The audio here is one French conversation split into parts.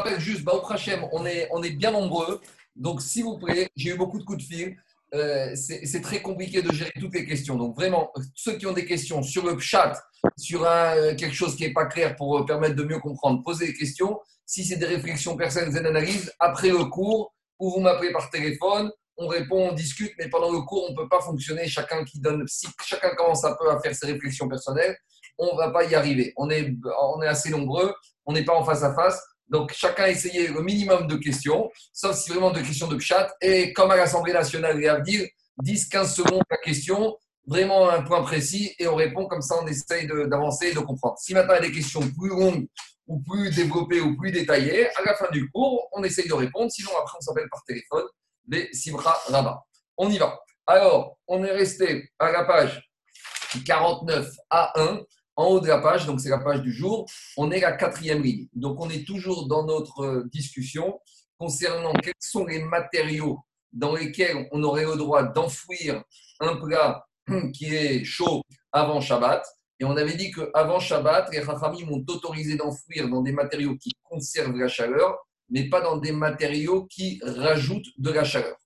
rappelle juste, Baou Hachem, on est, on est bien nombreux. Donc, s'il vous plaît, j'ai eu beaucoup de coups de fil. Euh, c'est très compliqué de gérer toutes les questions. Donc, vraiment, ceux qui ont des questions sur le chat, sur un, quelque chose qui n'est pas clair pour permettre de mieux comprendre, posez des questions. Si c'est des réflexions personnelles, des analyses, après le cours, ou vous m'appelez par téléphone, on répond, on discute, mais pendant le cours, on ne peut pas fonctionner. Chacun qui donne, si chacun commence un peu à faire ses réflexions personnelles, on ne va pas y arriver. On est, on est assez nombreux, on n'est pas en face à face. Donc, chacun a essayé le minimum de questions, sauf si vraiment de questions de chat. Et comme à l'Assemblée nationale, il va dire 10-15 secondes la question, vraiment un point précis, et on répond comme ça, on essaye d'avancer et de comprendre. Si maintenant il y a des questions plus longues ou plus développées ou plus détaillées, à la fin du cours, on essaye de répondre. Sinon, après, on s'appelle par téléphone les Simra Rabat. On y va. Alors, on est resté à la page 49 à 1 en haut de la page, donc c'est la page du jour, on est la quatrième ligne. Donc on est toujours dans notre euh, discussion concernant quels sont les matériaux dans lesquels on aurait le droit d'enfouir un plat qui est chaud avant Shabbat. Et on avait dit qu'avant Shabbat, les Rachamim ont autorisé d'enfouir dans des matériaux qui conservent la chaleur, mais pas dans des matériaux qui rajoutent de la chaleur.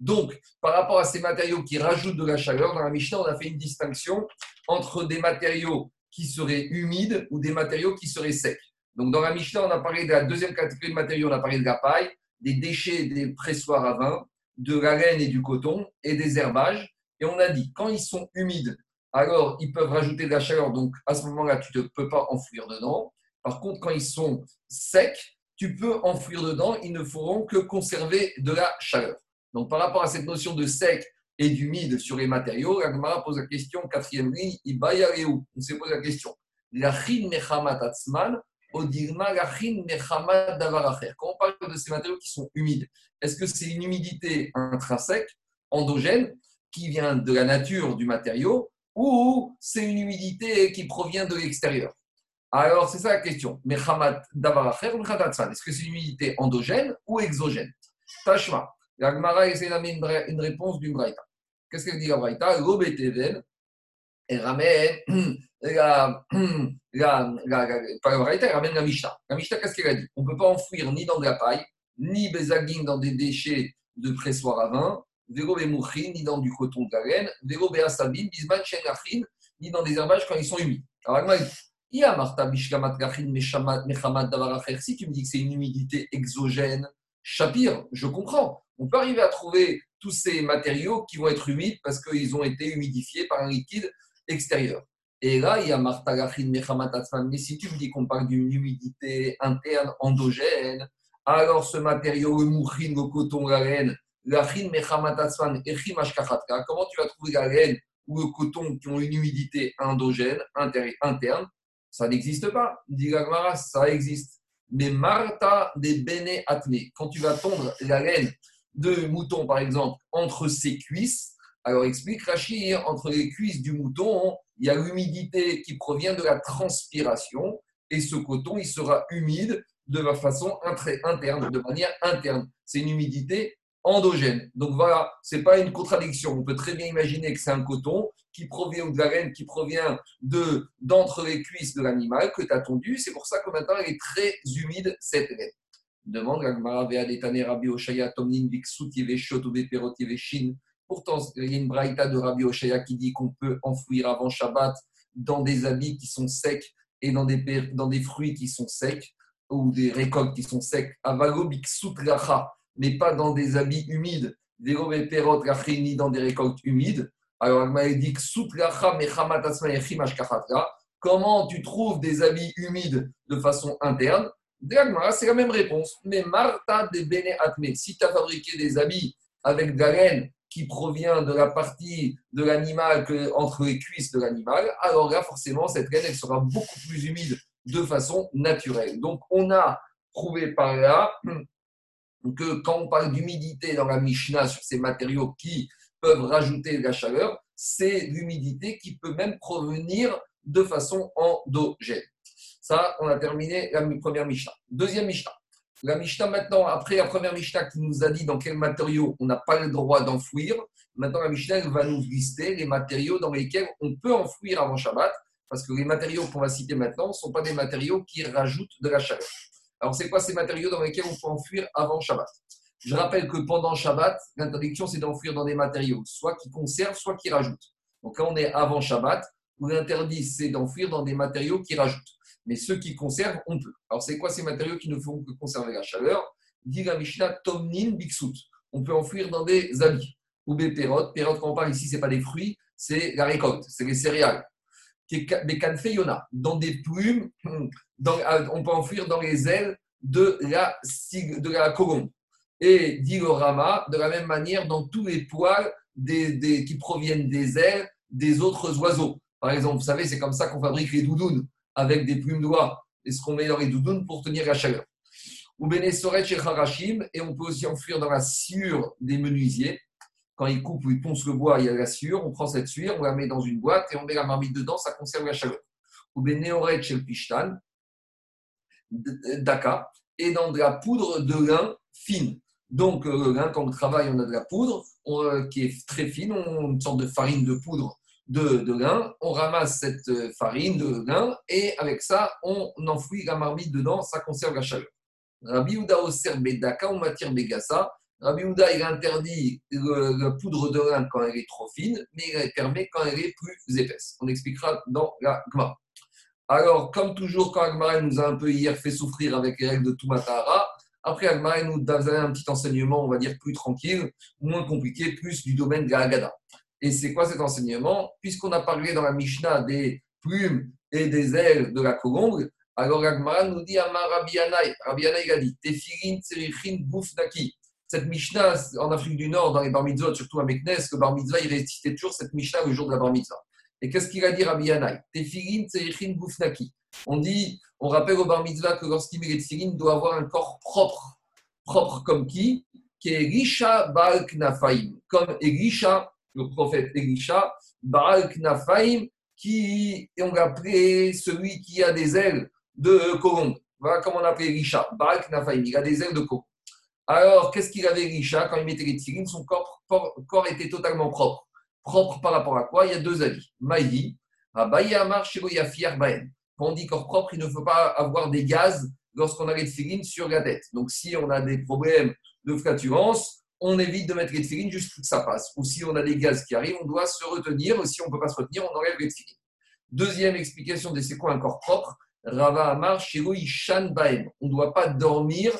Donc, par rapport à ces matériaux qui rajoutent de la chaleur, dans la Mishnah, on a fait une distinction entre des matériaux qui seraient humides ou des matériaux qui seraient secs. Donc, dans la Mishnah, on a parlé de la deuxième catégorie de matériaux, on a parlé de la paille, des déchets des pressoirs à vin, de la laine et du coton et des herbages. Et on a dit, quand ils sont humides, alors ils peuvent rajouter de la chaleur. Donc, à ce moment-là, tu ne peux pas enfouir dedans. Par contre, quand ils sont secs, tu peux enfouir dedans. Ils ne feront que conserver de la chaleur. Donc, par rapport à cette notion de sec et d'humide sur les matériaux, Ragmara pose la question, quatrième ligne, où? On s'est posé la question. Davaracher. Quand on parle de ces matériaux qui sont humides, est-ce que c'est une humidité intrinsèque, endogène, qui vient de la nature du matériau, ou c'est une humidité qui provient de l'extérieur? Alors, c'est ça la question. Est-ce que c'est une humidité endogène ou exogène? Tashma. La Gemara essaie d'amener une réponse du Braïta. Qu'est-ce qu'elle dit la Braïta? L'obétéven, elle ramène la, la, la, la, Braïta, elle ramène la Mishnah. La Mishnah, qu'est-ce qu'elle a dit? On ne peut pas enfouir ni dans de la paille, ni bezagin dans des déchets de pressoir à vin, ni dans du coton de la vélo béasabin, bisman ni dans des herbages quand ils sont humides. Alors, la Gemara dit si tu me dis que c'est une humidité exogène, Shapir, je comprends on peut arriver à trouver tous ces matériaux qui vont être humides parce qu'ils ont été humidifiés par un liquide extérieur. Et là, il y a Martagachin Mechamatatman. Mais si tu me dis qu'on parle d'une humidité interne endogène, alors ce matériau, le mouchin, le coton, la laine, l'achin Mechamatatman et comment tu vas trouver la laine ou le coton qui ont une humidité endogène, interne? Ça n'existe pas. Dit ça existe. Mais Marta des Bene Atme, quand tu vas tondre la laine de mouton, par exemple, entre ses cuisses, alors explique Rachid, entre les cuisses du mouton, il y a l'humidité qui provient de la transpiration et ce coton, il sera humide de la façon interne, de manière interne. C'est une humidité endogène. Donc voilà, ce n'est pas une contradiction. On peut très bien imaginer que c'est un coton qui provient de la laine, qui provient de d'entre les cuisses de l'animal que tu as tondu. C'est pour ça que maintenant, elle est très humide, cette laine. Demande Rabbi Oshaya Pourtant, il y a une braïta de Rabbi Oshaya qui dit qu'on peut enfouir avant Shabbat dans des habits qui sont secs et dans des, fruits qui sont secs ou des récoltes qui sont secs. Avalo mais pas dans des habits humides. ni dans des récoltes humides. Alors, Comment tu trouves des habits humides de façon interne? C'est la même réponse. Mais Marta de Bene Atme, si tu as fabriqué des habits avec de la laine qui provient de la partie de l'animal entre les cuisses de l'animal, alors là, forcément, cette laine, elle sera beaucoup plus humide de façon naturelle. Donc, on a prouvé par là que quand on parle d'humidité dans la Mishnah sur ces matériaux qui peuvent rajouter de la chaleur, c'est l'humidité qui peut même provenir de façon endogène. Ça, on a terminé la première Mishnah. Deuxième Mishnah. La Mishnah, maintenant, après la première Mishnah qui nous a dit dans quels matériaux on n'a pas le droit d'enfouir, maintenant la Mishnah va nous lister les matériaux dans lesquels on peut enfouir avant Shabbat, parce que les matériaux qu'on va citer maintenant ne sont pas des matériaux qui rajoutent de la chaleur. Alors, c'est quoi ces matériaux dans lesquels on peut enfuir avant Shabbat? Je rappelle que pendant Shabbat, l'interdiction, c'est d'enfuir dans des matériaux, soit qui conservent, soit qui rajoutent. Donc, quand on est avant Shabbat, l'interdit, c'est d'enfuir dans des matériaux qui rajoutent. Mais ceux qui conservent, on peut. Alors, c'est quoi ces matériaux qui ne font que conserver la chaleur? Dit la Mishnah, Tomnin. On peut enfouir dans des habits. Ou des pérotes. Pérotes, quand on parle ici, ce n'est pas des fruits, c'est la récolte, c'est les céréales. Dans des plumes, dans, on peut enfouir dans les ailes de la, de la colombe. Et dit de la même manière, dans tous les poils qui proviennent des ailes des autres oiseaux. Par exemple, vous savez, c'est comme ça qu'on fabrique les doudounes avec des plumes d'oie. Et ce qu'on met dans les doudounes pour tenir la chaleur. Ou Benesoret chez Harashim, et on peut aussi enfuir dans la sciure des menuisiers. Quand ils coupent ou ils poncent le bois, il y a la sciure, on prend cette sciure, on la met dans une boîte et on met la marmite dedans, ça conserve la chaleur. Ou Beneoret chez le Pishtan, Daka, et dans de la poudre de lin fine. Donc, le lin, quand on travaille, on a de la poudre euh, qui est très fine, on, une sorte de farine de poudre de, de lin, on ramasse cette euh, farine de lin et avec ça, on enfouit la marmite dedans, ça conserve la chaleur. Rabbi Ouda Oser Bedaka ou matière Begassa. Rabbi Ouda, il interdit la poudre de lin quand elle est trop fine, mais il permet quand elle est plus épaisse. On expliquera dans la Gma. Alors, comme toujours, quand Agmara nous a un peu hier fait souffrir avec les règles de Tumatara, après Agmara nous donne un petit enseignement, on va dire, plus tranquille, moins compliqué, plus du domaine de la Haggadah. Et c'est quoi cet enseignement? Puisqu'on a parlé dans la Mishnah des plumes et des ailes de la colombe, alors Agmara nous dit Amar Rabbi Rabbi il a dit Tefilin Tzerichin Boufnaki. Cette Mishnah en Afrique du Nord, dans les bar surtout à Meknes, le bar mitzvah, il récitait toujours cette Mishnah le jour de la bar. Et qu'est-ce qu'il a dit Rabbi Yanaï Tefilin Boufnaki. On dit, on rappelle au bar que lorsqu'il met les tefilin, il doit avoir un corps propre. Propre comme qui? Qui est Risha Baal Knafaim. Comme Elisha, le prophète Elisha, Baal Knafaim, qui, on l'appelait celui qui a des ailes de colombe. Voilà comment on appelait Elisha, Baal Knafaim, il a des ailes de colombe. Alors, qu'est-ce qu'il avait Elisha quand il mettait les tirines Son corps, corps, était totalement propre. Propre par rapport à quoi? Il y a deux avis. Maï, Amar, Yafir Baen. Quand on dit corps propre, il ne faut pas avoir des gaz lorsqu'on a les tirines sur la tête. Donc, si on a des problèmes de flatulence, on évite de mettre les tefilines juste que ça passe. Ou si on a des gaz qui arrivent, on doit se retenir. Si on ne peut pas se retenir, on enlève les tefilines. Deuxième explication de c'est quoi un corps propre? Rava Amar, Shan Baem. On ne doit pas dormir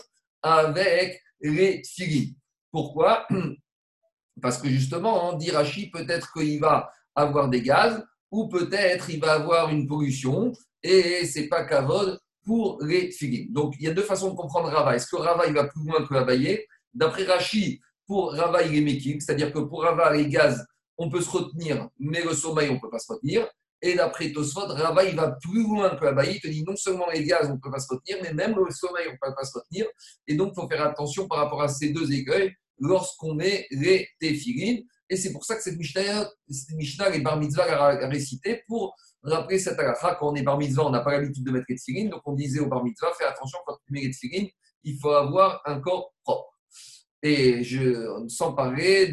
avec les tefilines. Pourquoi Parce que justement, on dit Rashi, peut-être qu'il va avoir des gaz ou peut-être il va avoir une pollution et c'est pas kavod pour les tefilines. Donc il y a deux façons de comprendre Rava. Est-ce que Rava il va plus loin que Abaye D'après Rashi, pour Rava, il est méquique, c'est-à-dire que pour Rava, les gaz, on peut se retenir, mais le sommeil, on ne peut pas se retenir. Et d'après Tosfot, Rava, il va plus loin que Abaye. Il te dit non seulement les gaz, on ne peut pas se retenir, mais même le sommeil, on ne peut pas se retenir. Et donc, il faut faire attention par rapport à ces deux écueils lorsqu'on met les téphilines. Et c'est pour ça que cette Mishnah, cette Mishnah les bar mitzvah a récité pour rappeler cette halakha. Quand on est bar mitzvah, on n'a pas l'habitude de mettre les téphilines. Donc, on disait au bar mitzvah, fais attention quand tu mets les téphilines, il faut avoir un corps propre. Et je, sans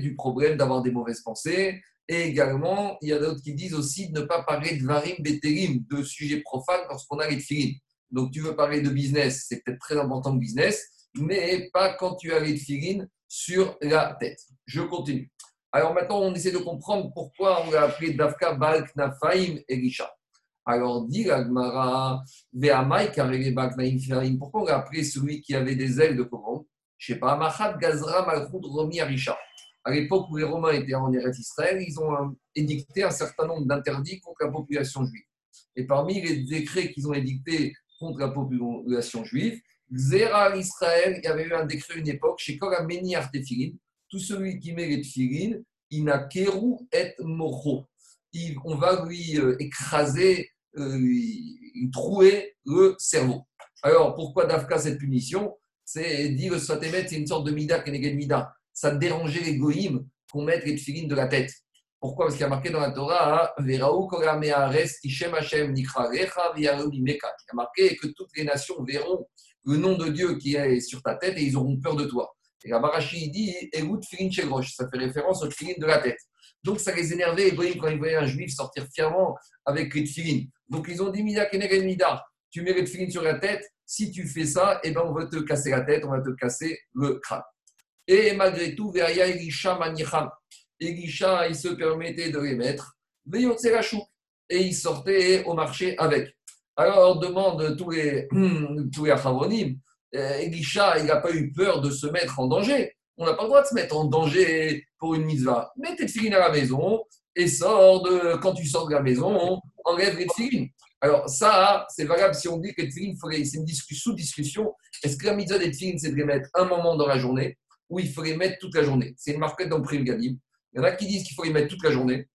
du problème d'avoir des mauvaises pensées. Et également, il y a d'autres qui disent aussi de ne pas parler de varim beterim, de sujets profanes lorsqu'on a les filines. Donc, tu veux parler de business, c'est peut-être très important le business, mais pas quand tu as les filines sur la tête. Je continue. Alors maintenant, on essaie de comprendre pourquoi on l'a appelé Dafka Balk Nafaim Elisha. Alors, dit l'Agmara, Ve'amai Nafaim, pourquoi on l'a appelé celui qui avait des ailes de commande? Je sais pas, Machat Gazra Malchut Romi Arisha. À l'époque où les Romains étaient en Eretz Israël, ils ont édicté un certain nombre d'interdits contre la population juive. Et parmi les décrets qu'ils ont édictés contre la population juive, Zera Israël, il y avait eu un décret à une époque, chez Kora Meni tout celui qui met les tefilin, Inakeru et Mocho. On va lui euh, écraser, euh, trouer le cerveau. Alors, pourquoi Dafka cette punition? C'est dit le Sfatemet, c'est une sorte de mida keneged mida. Ça dérangeait les goïms qu'on mette les tefilines de la tête. Pourquoi? Parce qu'il y a marqué dans la Torah, Il y a marqué que toutes les nations verront le nom de Dieu qui est sur ta tête et ils auront peur de toi. Et la Barachi dit ça fait référence aux tefilines de la tête. Donc ça les énervait, les quand ils voyaient un juif sortir fièrement avec les tefilines. Donc ils ont dit Mida Keneged Mida. Tu mets les sur la tête, Si tu fais ça, eh ben, on va te casser la tête, on va te casser le crâne. Et malgré tout, Veria Elisha Manicham. Elisha, il se permettait de les mettre. Et il sortait au marché avec. Alors, demande tous les, tous les euh, Elisha, il n'a pas eu peur de se mettre en danger. On n'a pas le droit de se mettre en danger pour une mitzvah. Mets tes tefilines à la maison et sors de, quand tu sors de la maison, enlève les tefilines. Alors, ça, c'est valable si on dit que les tefilines, c'est une sous-discussion. Est-ce que la mitzvah des tefilines, c'est de les mettre un moment dans la journée ou il faut les mettre toute la journée C'est une marquette dans Prime Il y en a qui disent qu'il faut les mettre toute la journée.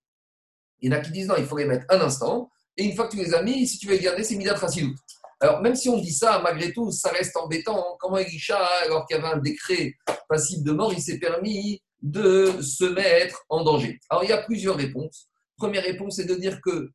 Il y en a qui disent non, il faut les mettre un instant. Et une fois que tu les as mis, si tu veux les garder, c'est Midat Rassilout. Alors, même si on dit ça, malgré tout, ça reste embêtant. Comment Elisha, alors qu'il y avait un décret passible de mort, il s'est permis de se mettre en danger Alors, il y a plusieurs réponses. Première réponse, c'est de dire que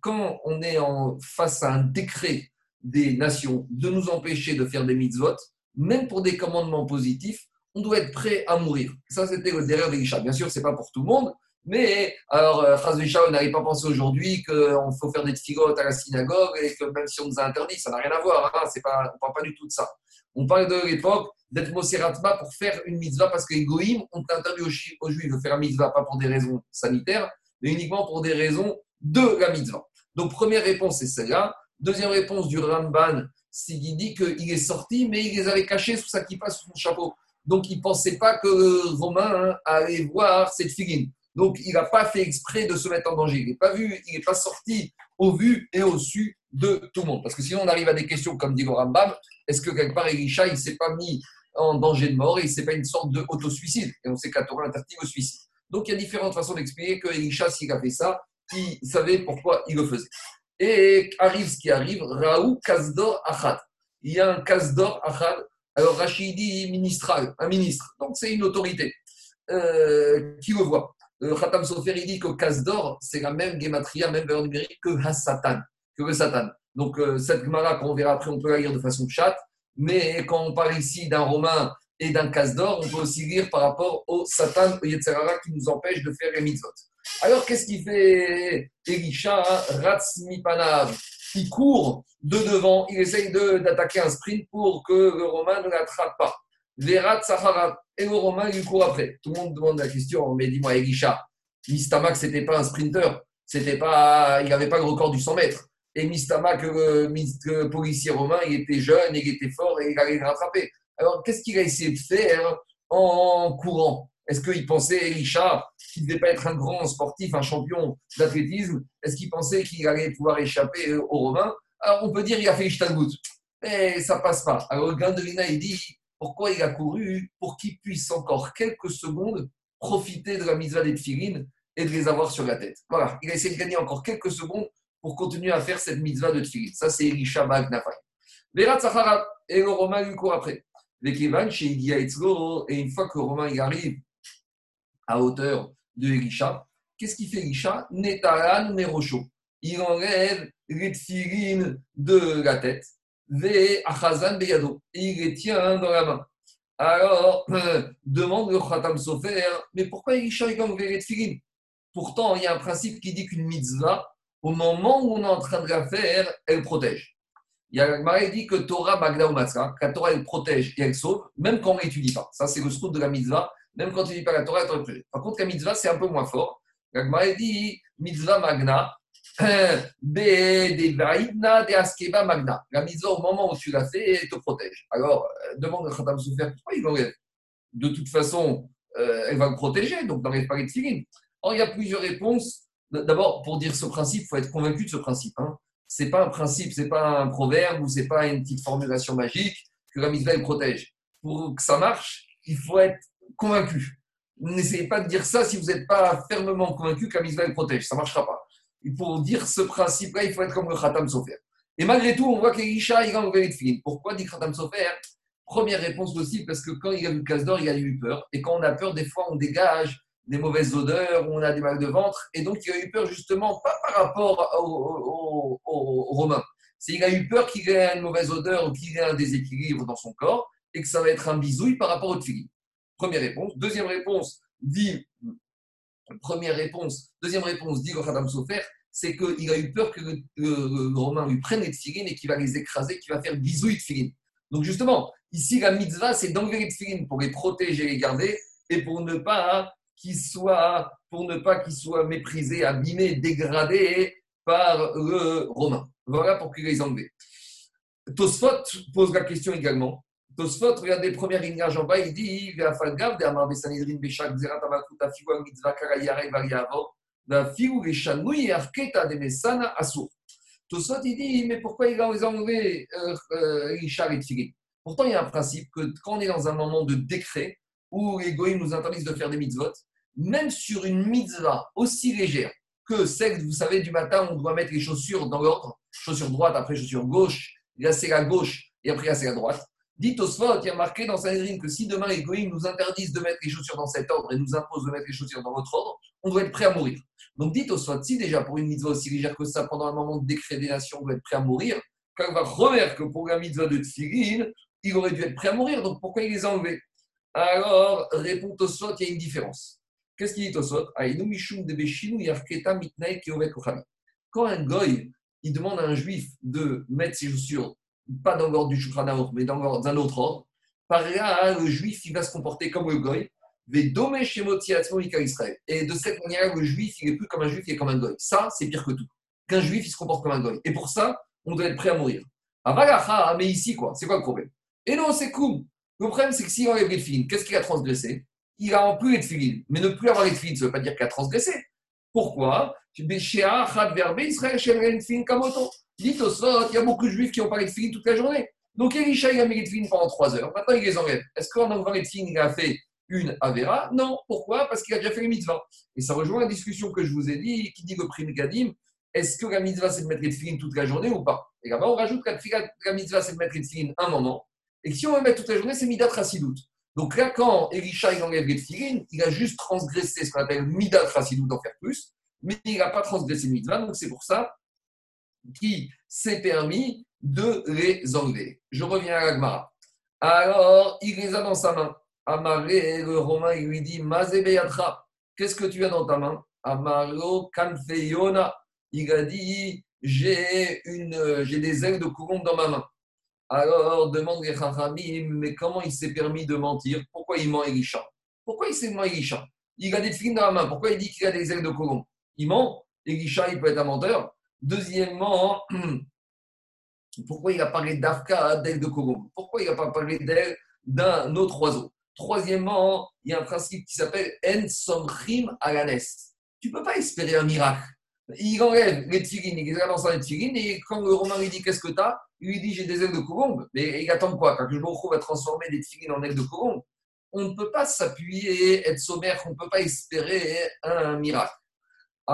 quand on est en, face à un décret des nations de nous empêcher de faire des mitzvot, même pour des commandements positifs, on doit être prêt à mourir. Ça, c'était le derrière d'Elisha. Bien sûr, ce n'est pas pour tout le monde, mais alors, euh, on n'arrive pas à penser aujourd'hui qu'on faut faire des figotes à la synagogue et que même si on nous a interdit, ça n'a rien à voir. Hein, pas, on ne parle pas du tout de ça. On parle de l'époque d'être Moseratma pour faire une mitzvah parce que les goïms ont interdit aux, juifs de faire une mitzvah, pas pour des raisons sanitaires, mais uniquement pour des raisons de la mitzvah. Donc, première réponse, c'est celle-là. Deuxième réponse du Ramban, c'est qu'il dit qu'il est sorti, mais il les avait cachés sous sa kippa, sous son chapeau. Donc, il ne pensait pas que Romain hein, allait voir cette figurine. Donc, il n'a pas fait exprès de se mettre en danger. Il n'est pas vu, il n'est pas sorti au vu et au su de tout le monde. Parce que sinon, on arrive à des questions comme dit le Rambam. Est-ce que quelque part, Elisha, il ne s'est pas mis en danger de mort et ce n'est pas une sorte d'auto-suicide Et on sait qu'à Torah interdit au suicide. Donc, il y a différentes façons d'expliquer que Elisha, s'il a fait ça, il savait pourquoi il le faisait. Et arrive ce qui arrive, Raoult Kazdor Achad. Il y a un Kazdor Achad. Alors, Rachidi ministral, un ministre. Donc, c'est une autorité euh, qui le voit. Le Khatam Sofer, il dit que Kasdor, c'est la même gématria, même valeur numérique que Hassatan, que le Satan. Donc, euh, cette Gemara, qu'on verra après, on peut la lire de façon chatte, mais quand on parle ici d'un Romain et d'un Kasdor, on peut aussi lire par rapport au Satan, au qui nous empêche de faire les mitzvot. Alors, qu'est-ce qu'il fait Elisha Ratzmipanav? Il court de devant, il essaye d'attaquer un sprint pour que le Romain ne l'attrape pas. Verat Sahara. Et le Romain, il court après. Tout le monde demande la question, mais dis-moi, Elisha, Mistamak, c'était pas un sprinter. C'était pas, il n'avait pas le record du 100 mètres. Et Mistamak, le, policier romain, il était jeune, il était fort et il allait le rattraper. Alors, qu'est-ce qu'il a essayé de faire en courant? Est-ce qu'il pensait, Elisha, qu'il ne devait pas être un grand sportif, un champion d'athlétisme Est-ce qu'il pensait qu'il allait pouvoir échapper aux Romains? Alors, on peut dire qu'il a fait Ishtalgout. Mais ça passe pas. Alors, Gandolina, il dit pourquoi il a couru? Pour qu'il puisse encore quelques secondes profiter de la mitzvah des tfilines et de les avoir sur la tête. Voilà, il a essayé de gagner encore quelques secondes pour continuer à faire cette mitzvah de tfilines. Ça, c'est Elisha Magnafai. Verat Saharat, et le Romain lui court après. Vekevan, chez Idia et une fois que Romain il arrive à hauteur de Elisha, qu'est-ce qu'il fait Elisha? Netaran Nerocho. Il enlève les de la tête et il les tient dans la main. Alors, demande le Khatam Sofer, mais pourquoi Elisha il enlevé les Pourtant, il y a un principe qui dit qu'une mitzvah, au moment où on est en train de la faire, elle protège. Il y a Marie dit que Torah Magda ou Matzah, la Torah elle protège et elle sauve, même quand on ne l'étudie pas. Ça, c'est le scout de la mitzvah. Même quand tu dis pas la Torah, elle protège. Par contre, la mitzvah, c'est un peu moins fort. La dit mitzvah Magna, magna. La mise au moment où tu l'as fait te protège. Alors, euh, demande à Khatam Soufer pourquoi il l'enlève. De toute façon, euh, elle va le protéger, donc n'enlève pas les tefilines. Or, il y a plusieurs réponses. D'abord, pour dire ce principe, il faut être convaincu de ce principe. Hein. Ce n'est pas un principe, ce n'est pas un proverbe ou ce n'est pas une petite formulation magique que la mise elle protège. Pour que ça marche, il faut être convaincu. N'essayez pas de dire ça si vous n'êtes pas fermement convaincu elle protège. Ça ne marchera pas pour dire ce principe-là, il faut être comme le Khatam Sofer. Et malgré tout, on voit qu'Elisha, il a enlevé les films. Pourquoi dit Khatam Sofer? Première réponse possible, parce que quand il a vu le d'or, il a eu peur. Et quand on a peur, des fois, on dégage des mauvaises odeurs, on a des mal de ventre. Et donc, il a eu peur justement, pas par rapport aux, Romains. C'est qu'il a eu peur qu'il ait une mauvaise odeur ou qu'il ait un déséquilibre dans son corps et que ça va être un bisouille par rapport au tfili. Première réponse. Deuxième réponse, dit Première réponse. Deuxième réponse, dit le Sofer, c'est qu'il a eu peur que le, Romain lui prenne les tefilines et qu'il va les écraser, qu'il va faire bisouille de tefilines. Donc justement, ici, la mitzvah, c'est d'enlever les tefilines pour les protéger, les garder, et pour ne pas qu'ils soient, pour ne pas qu'ils soient méprisés, abîmés, dégradés par le Romain. Voilà pour qu'il les enlève. Tosfot pose la question également. Tosfot, regardez, première ligne en bas, il dit Tosfot, il dit Mais pourquoi il a enlevé euh, euh, Richard et Tfilin Pourtant, il y a un principe que quand on est dans un moment de décret où les goïms nous interdisent de faire des mitzvot, même sur une mitzvah aussi légère que celle, vous savez, du matin, on doit mettre les chaussures dans l'ordre, chaussures droite, après chaussures gauche, là c'est la gauche et après là c'est la droite. Dit Oswald, il y a marqué dans Sanhedrin que si demain les goïms nous interdisent de mettre les chaussures dans cet ordre et nous imposent de mettre les chaussures dans l'autre ordre, on doit être prêt à mourir. Donc dit Oswald, si déjà pour une mitzvah aussi légère que ça, pendant un moment de décret des nations, on doit être prêt à mourir, quand on va remettre que pour la mitzvah de Tfilin, il aurait dû être prêt à mourir, donc pourquoi il les a enlevés? Alors, répond Oswald, il y a une différence. Qu'est-ce qu'il dit Tosot Quand un goy, il demande à un juif de mettre ses chaussures, pas dans l'ordre du Shulchan mais dans un autre ordre, par là, le juif, il va se comporter comme le goy, et de cette manière, le juif, il n'est plus comme un juif, il est comme un goy. Ça, c'est pire que tout. Qu'un juif, il se comporte comme un goy. Et pour ça, on doit être prêt à mourir. Mais ici, quoi C'est quoi le problème? Et non, c'est cool. Le problème, c'est que s'il enlève les qu'est-ce qu'il a transgressé? Il a en plus les tefilines. Mais ne plus avoir les tefilines, ça ne veut pas dire qu'il a transgressé. Pourquoi? Dit il y a beaucoup de juifs qui ont parlé de tefilines toute la journée. Donc Elisha, il a mis les tefilines pendant trois heures. Maintenant, il les enlève. Est-ce qu'en enlevant les tefilines, il a fait une Avera? Non. Pourquoi? Parce qu'il a déjà fait les mitzvahs. Et ça rejoint la discussion que je vous ai dit, qui dit le prix Gadim est-ce que la mitzvah, c'est de mettre les tefilines toute la journée ou pas? Et là-bas, on rajoute que la mitzvah, c'est de mettre les tefilines un moment. Et si on veut mettre toute la journée, c'est midat rassidout. Donc là, quand Elisha il enlève les tefilines, il a juste transgressé ce qu'on appelle midat chasidou d'en faire plus, mais il n'a pas transgressé le mitzvah, donc c'est pour ça qu'il s'est permis de les enlever. Je reviens à l'Agmara. Alors, il les a dans sa main. Amaré, le Romain, il lui dit Mazebeyatra, qu'est-ce que tu as dans ta main? Amaro Kanfeyona, il a dit J'ai des ailes de colombe dans ma main. Alors demande les Chachamim, mais comment il s'est permis de mentir? Pourquoi il ment Elisha? Pourquoi il s'est ment Elisha? Il a des films dans la main. Pourquoi il dit qu'il a des ailes de colombe Il ment. Elisha, il peut être un menteur. Deuxièmement, pourquoi il a parlé d'Afka d'ailes de colombe Pourquoi il n'a pas parlé d'ailes d'un autre oiseau? Troisièmement, il y a un principe qui s'appelle En Somchim Alanes. Tu ne peux pas espérer un miracle. Il enlève les tirines, il les a dans les tirines, et quand le Romain lui dit Qu'est-ce que tu as il lui dit j'ai des ailes de colombe. Mais il attend quoi? Quand me retrouve à transformer des tigres en ailes de colombe, on ne peut pas s'appuyer, être sommaire, on ne peut pas espérer un miracle.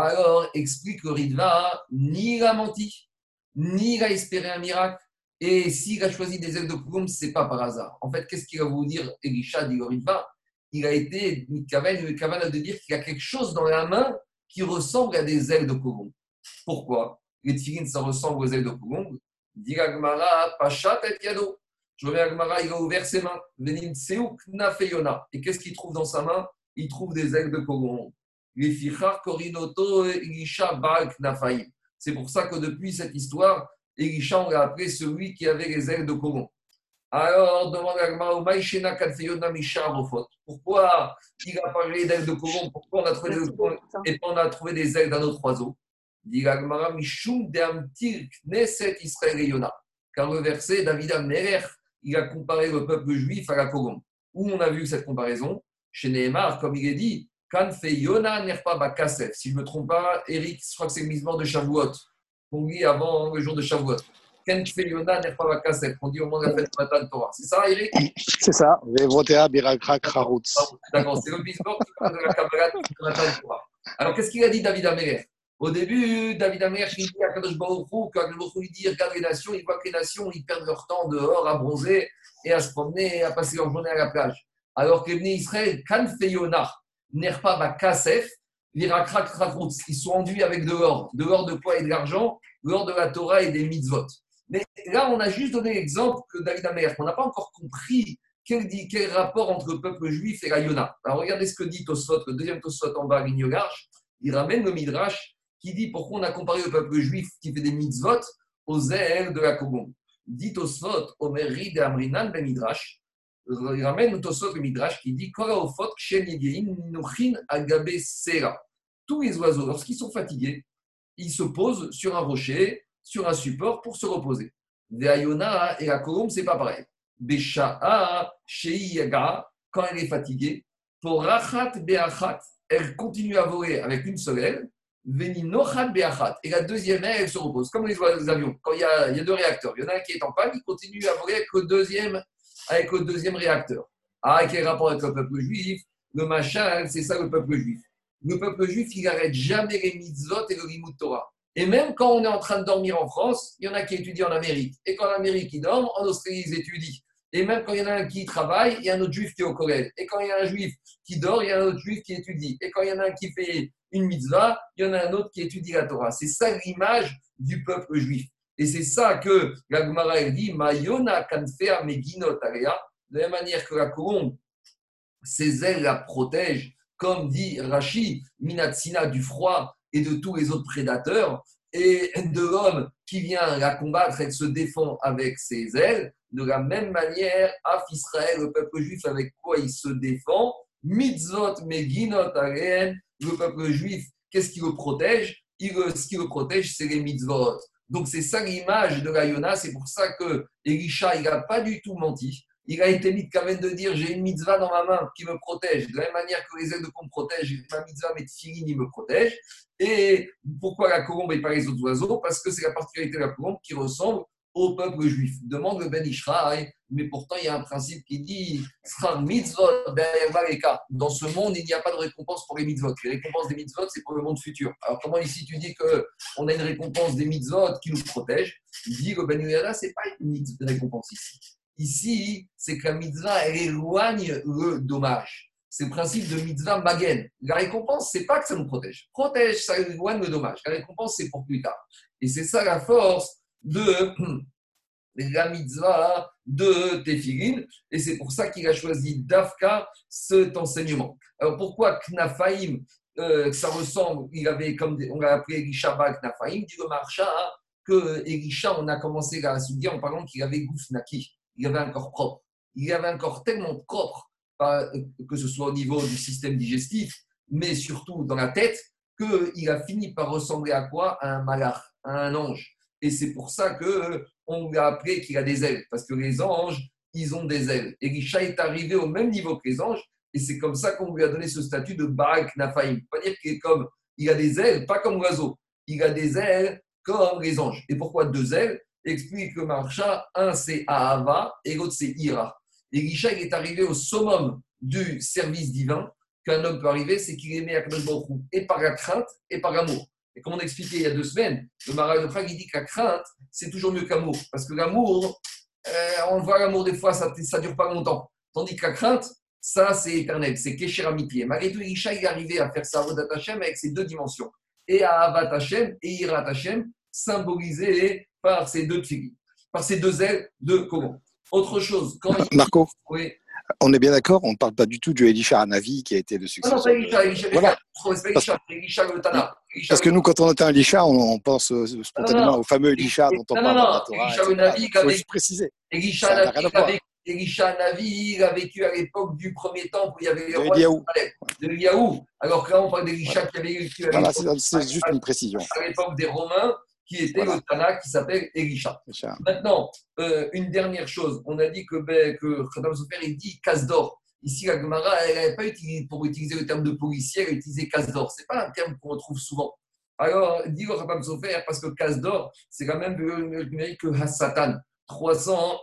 Alors, explique le Ridva, ni il a menti, ni il a espéré un miracle. Et s'il a choisi des ailes de colombe, ce n'est pas par hasard. En fait, qu'est-ce qu'il va vous dire Elisha, dit le Il a été, capable de dire qu'il y a quelque chose dans la main qui ressemble à des ailes de colombe. Pourquoi? Les tigres, ça ressemble aux ailes de colombe Dit Pachat et Yado. Je reviens à il a ouvert ses mains. Venim Seuk Nafeyona. Et qu'est-ce qu'il trouve dans sa main? Il trouve des ailes de colombe. Korinoto Elisha. C'est pour ça que depuis cette histoire, Elisha, on l'a appelé celui qui avait les ailes de colombe. Alors, demande. Pourquoi il a parlé d'ailes de colombe Pourquoi on a trouvé des, et on a trouvé des ailes d'un autre oiseau? Car le verset, David Amnerer, il a comparé le peuple juif à la colombe. Où on a vu cette comparaison? Chez Nehemar, comme il est dit, Yona Nerpa. Si je ne me trompe pas, Eric, je crois que c'est le misement de Shavuot, qu'on dit avant le jour de Shavuot. Kan Yona Nerpa Kasef, qu'on dit au moment de la fête de Matan Torah. C'est ça, Eric? C'est ça. Vevotea Birakra Kraroutz. D'accord, c'est le misement de la Kabbalah de Matan Torah. Alors, qu'est-ce qu'il a dit David Améler? Au début, David Amer, il dit à Kadosh Baruch quand il dit regarde les nations, il voit que les nations, ils perdent leur temps dehors à bronzer et à se promener et à passer leur journée à la plage. Alors que les Israël, Kanfeyona, Nerpa Kasef, ils sont enduits avec de l'or, de l'or de poids et de l'argent, l'or de la Torah et des mitzvot. Mais là, on a juste donné l'exemple que David Amer, on n'a pas encore compris quel, quel, rapport entre le peuple juif et la Yona. Alors regardez ce que dit Tosfot, le deuxième Tosfot en bas. Il ramène le Midrash qui dit pourquoi on a comparé le peuple juif qui fait des mitzvot aux ailes de la colombe. Dit Tosfot, Omeri de Amrinan ben Midrash. Il ramène Tosfot le Midrash qui dit. Tous les oiseaux, lorsqu'ils sont fatigués, ils se posent sur un rocher, sur un support pour se reposer. Veayona et la colombe, c'est pas pareil. Besha'a Sheiyaga, quand elle est fatiguée, pour Rachat Beachat, elle continue à voler avec une seule aile et la deuxième aile, elle se repose, comme les avions. Quand il y, a, il y, a, deux réacteurs, il y en a un qui est en panne, il continue à voler avec le deuxième, avec le deuxième réacteur. Ah, quel rapport avec le peuple juif Le machin, c'est ça le peuple juif. Le peuple juif, il n'arrête jamais les mitzvot et le limut Torah. Et même quand on est en train de dormir en France, il y en a qui étudient en Amérique. Et quand l'Amérique, ils dorment, en Australie, ils étudient. Et même quand il y en a un qui travaille, il y a un autre juif qui est au collège. Et quand il y a un juif qui dort, il y a un autre juif qui étudie. Et quand il y en a un qui fait une mitzvah, il y en a un autre qui étudie la Torah. C'est ça l'image du peuple juif. Et c'est ça que la Gemara dit Mayona kanfea meginot De la même manière que la colombe, ses ailes la protègent, comme dit Rashi, minatsina du froid et de tous les autres prédateurs, et de l'homme qui vient la combattre, elle se défend avec ses ailes. De la même manière, Af Israël, le peuple juif, avec quoi il se défend? Mitzvot meginot le peuple juif, qu'est-ce qui le protège? Il, Ce qui le protège, c'est les mitzvot. Donc c'est ça l'image de la c'est pour ça que Elisha, il n'a pas du tout menti. Il a été mis quand même de dire j'ai une mitzvah dans ma main qui me protège. De la même manière que les ailes de me protègent, ma mitzvah, mes tfilines, me protège. Et pourquoi la colombe et pas les autres oiseaux? Parce que c'est la particularité de la colombe qui ressemble au peuple juif. Demande le Ben Ishraï, mais pourtant il y a un principe qui dit Dans ce monde, il n'y a pas de récompense pour les mitzvot. Les récompenses des mitzvot, c'est pour le monde futur. Alors comment ici tu dis qu'on a une récompense des mitzvot qui nous protège? Il dit que Ben ce n'est pas une récompense ici. Ici, c'est que la mitzvah, elle éloigne le dommage. C'est le principe de mitzvah magen. La récompense, c'est pas que ça nous protège. Protège, ça éloigne le dommage. La récompense, c'est pour plus tard. Et c'est ça la force de la mitzvah de Tefilin, et c'est pour ça qu'il a choisi d'Afka cet enseignement. Alors pourquoi Knafaim, euh, ça ressemble, il avait comme on l'a appelé Elisha Knafaim, dit le marcha que Elisha, on a commencé à soudir en parlant qu'il avait Goufnaki, il avait un corps propre. Il avait un corps tellement propre, que ce soit au niveau du système digestif, mais surtout dans la tête, qu'il a fini par ressembler à quoi? À un malach, à un ange. Et c'est pour ça qu'on euh, on lui a appelé qu'il a des ailes, parce que les anges, ils ont des ailes. Elisha est arrivé au même niveau que les anges, et c'est comme ça qu'on lui a donné ce statut de Barak Nafaim. Pas dire qu'il est comme, il a des ailes, pas comme l'oiseau, il a des ailes comme les anges. Et pourquoi deux ailes? Explique le marcha, un c'est Ahava et l'autre c'est Ira. Elisha est arrivé au summum du service divin qu'un homme peut arriver, c'est qu'il aimait Akadosh et par la crainte et par l'amour. Et comme on a expliqué il y a deux semaines, le Marais de Prague, il dit que la crainte, c'est toujours mieux qu'amour. Parce que l'amour, euh, on voit l'amour des fois, ça ne dure pas longtemps. Tandis que la crainte, ça, c'est éternel, c'est Kesher Amitié. Malgré tout, Isha, il est arrivé à faire sa Avodat Hashem avec ces deux dimensions. Et à Avat Hashem et Irat Hashem, symbolisés par ces deux figures, par ces deux ailes de comment Autre chose, quand Marco oui. On est bien d'accord, on ne parle pas du tout du Elisha Hanavi qui a été le succès. Non, non, Elisha, Elisha, voilà. Elisha. Parce que nous, quand on entend Elisha, on, pense euh, spontanément au fameux Elisha dont on parle dans la Torah. Elisha Navi, il faut préciser. Elisha Navi, il a vécu à l'époque du premier temple où il y avait les rois de Yaou. Alors que là, on parle d'Elisha qui avait vécu. À l'époque des Romains qui était le Tana qui s'appelle Elisha. Maintenant, euh, une dernière chose. On a dit que, ben, que Khadam Sofer, il dit casse d'or. Ici, la Gemara, elle n'avait pas utilisé, pour utiliser le terme de policier, elle a utilisé casse d'or. Ce n'est pas un terme qu'on retrouve souvent. Alors, dit le Khadam Sofer, parce que casse d'or, c'est quand même le numérique que Hassatan, 300,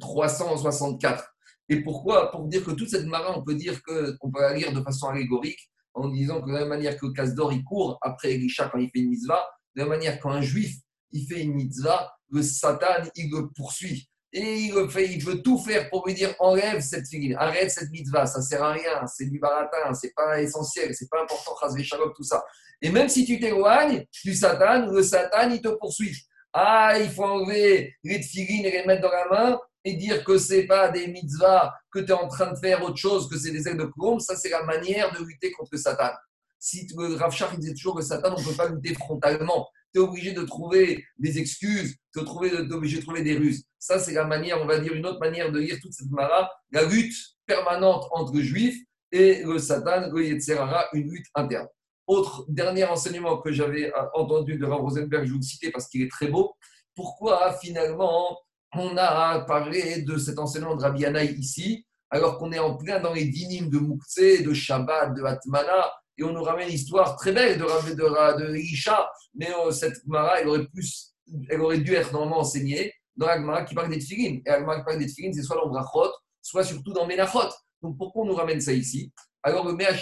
364. Et pourquoi? Pour dire que toute cette Gemara, on peut dire qu'on peut la lire de façon allégorique, en disant que de la même manière que casse d'or, il court après Elisha quand il fait une mitzvah, de la manière qu'un juif, il fait une mitzvah, le Satan, il le poursuit. Et il, le fait, il veut tout faire pour lui dire enlève cette figure, arrête cette mitzvah, ça sert à rien, c'est du baratin, c'est pas essentiel, c'est pas important, shalom, tout ça. Et même si tu t'éloignes du Satan, le Satan, il te poursuit. Ah, il faut enlever les figurines et les mettre dans la main et dire que c'est pas des mitzvahs, que tu es en train de faire autre chose, que c'est des ailes de colombe, ça c'est la manière de lutter contre Satan. Si le Rav il disait toujours que Satan, on ne peut pas lutter frontalement. Tu es obligé de trouver des excuses, tu es obligé de trouver des ruses. Ça, c'est la manière, on va dire, une autre manière de lire toute cette mara, la lutte permanente entre juifs et le Satan, le Yetzerara, une lutte interne. Autre dernier enseignement que j'avais entendu de Rav Rosenberg, je vous le citer parce qu'il est très beau. Pourquoi finalement on a parlé de cet enseignement de Rabbi Anaï ici, alors qu'on est en plein dans les dynimes de Moukse, de Shabbat, de Atmana, et on nous ramène une histoire très belle de, de, de, de Isha, mais euh, cette Gemara, elle aurait, plus, elle aurait dû être normalement enseignée dans la Gemara qui parle des Tfilin. Et la Gemara qui parle des Tfilin, c'est soit dans Brachot, soit surtout dans Menachot. Donc pourquoi on nous ramène ça ici? Alors le Mea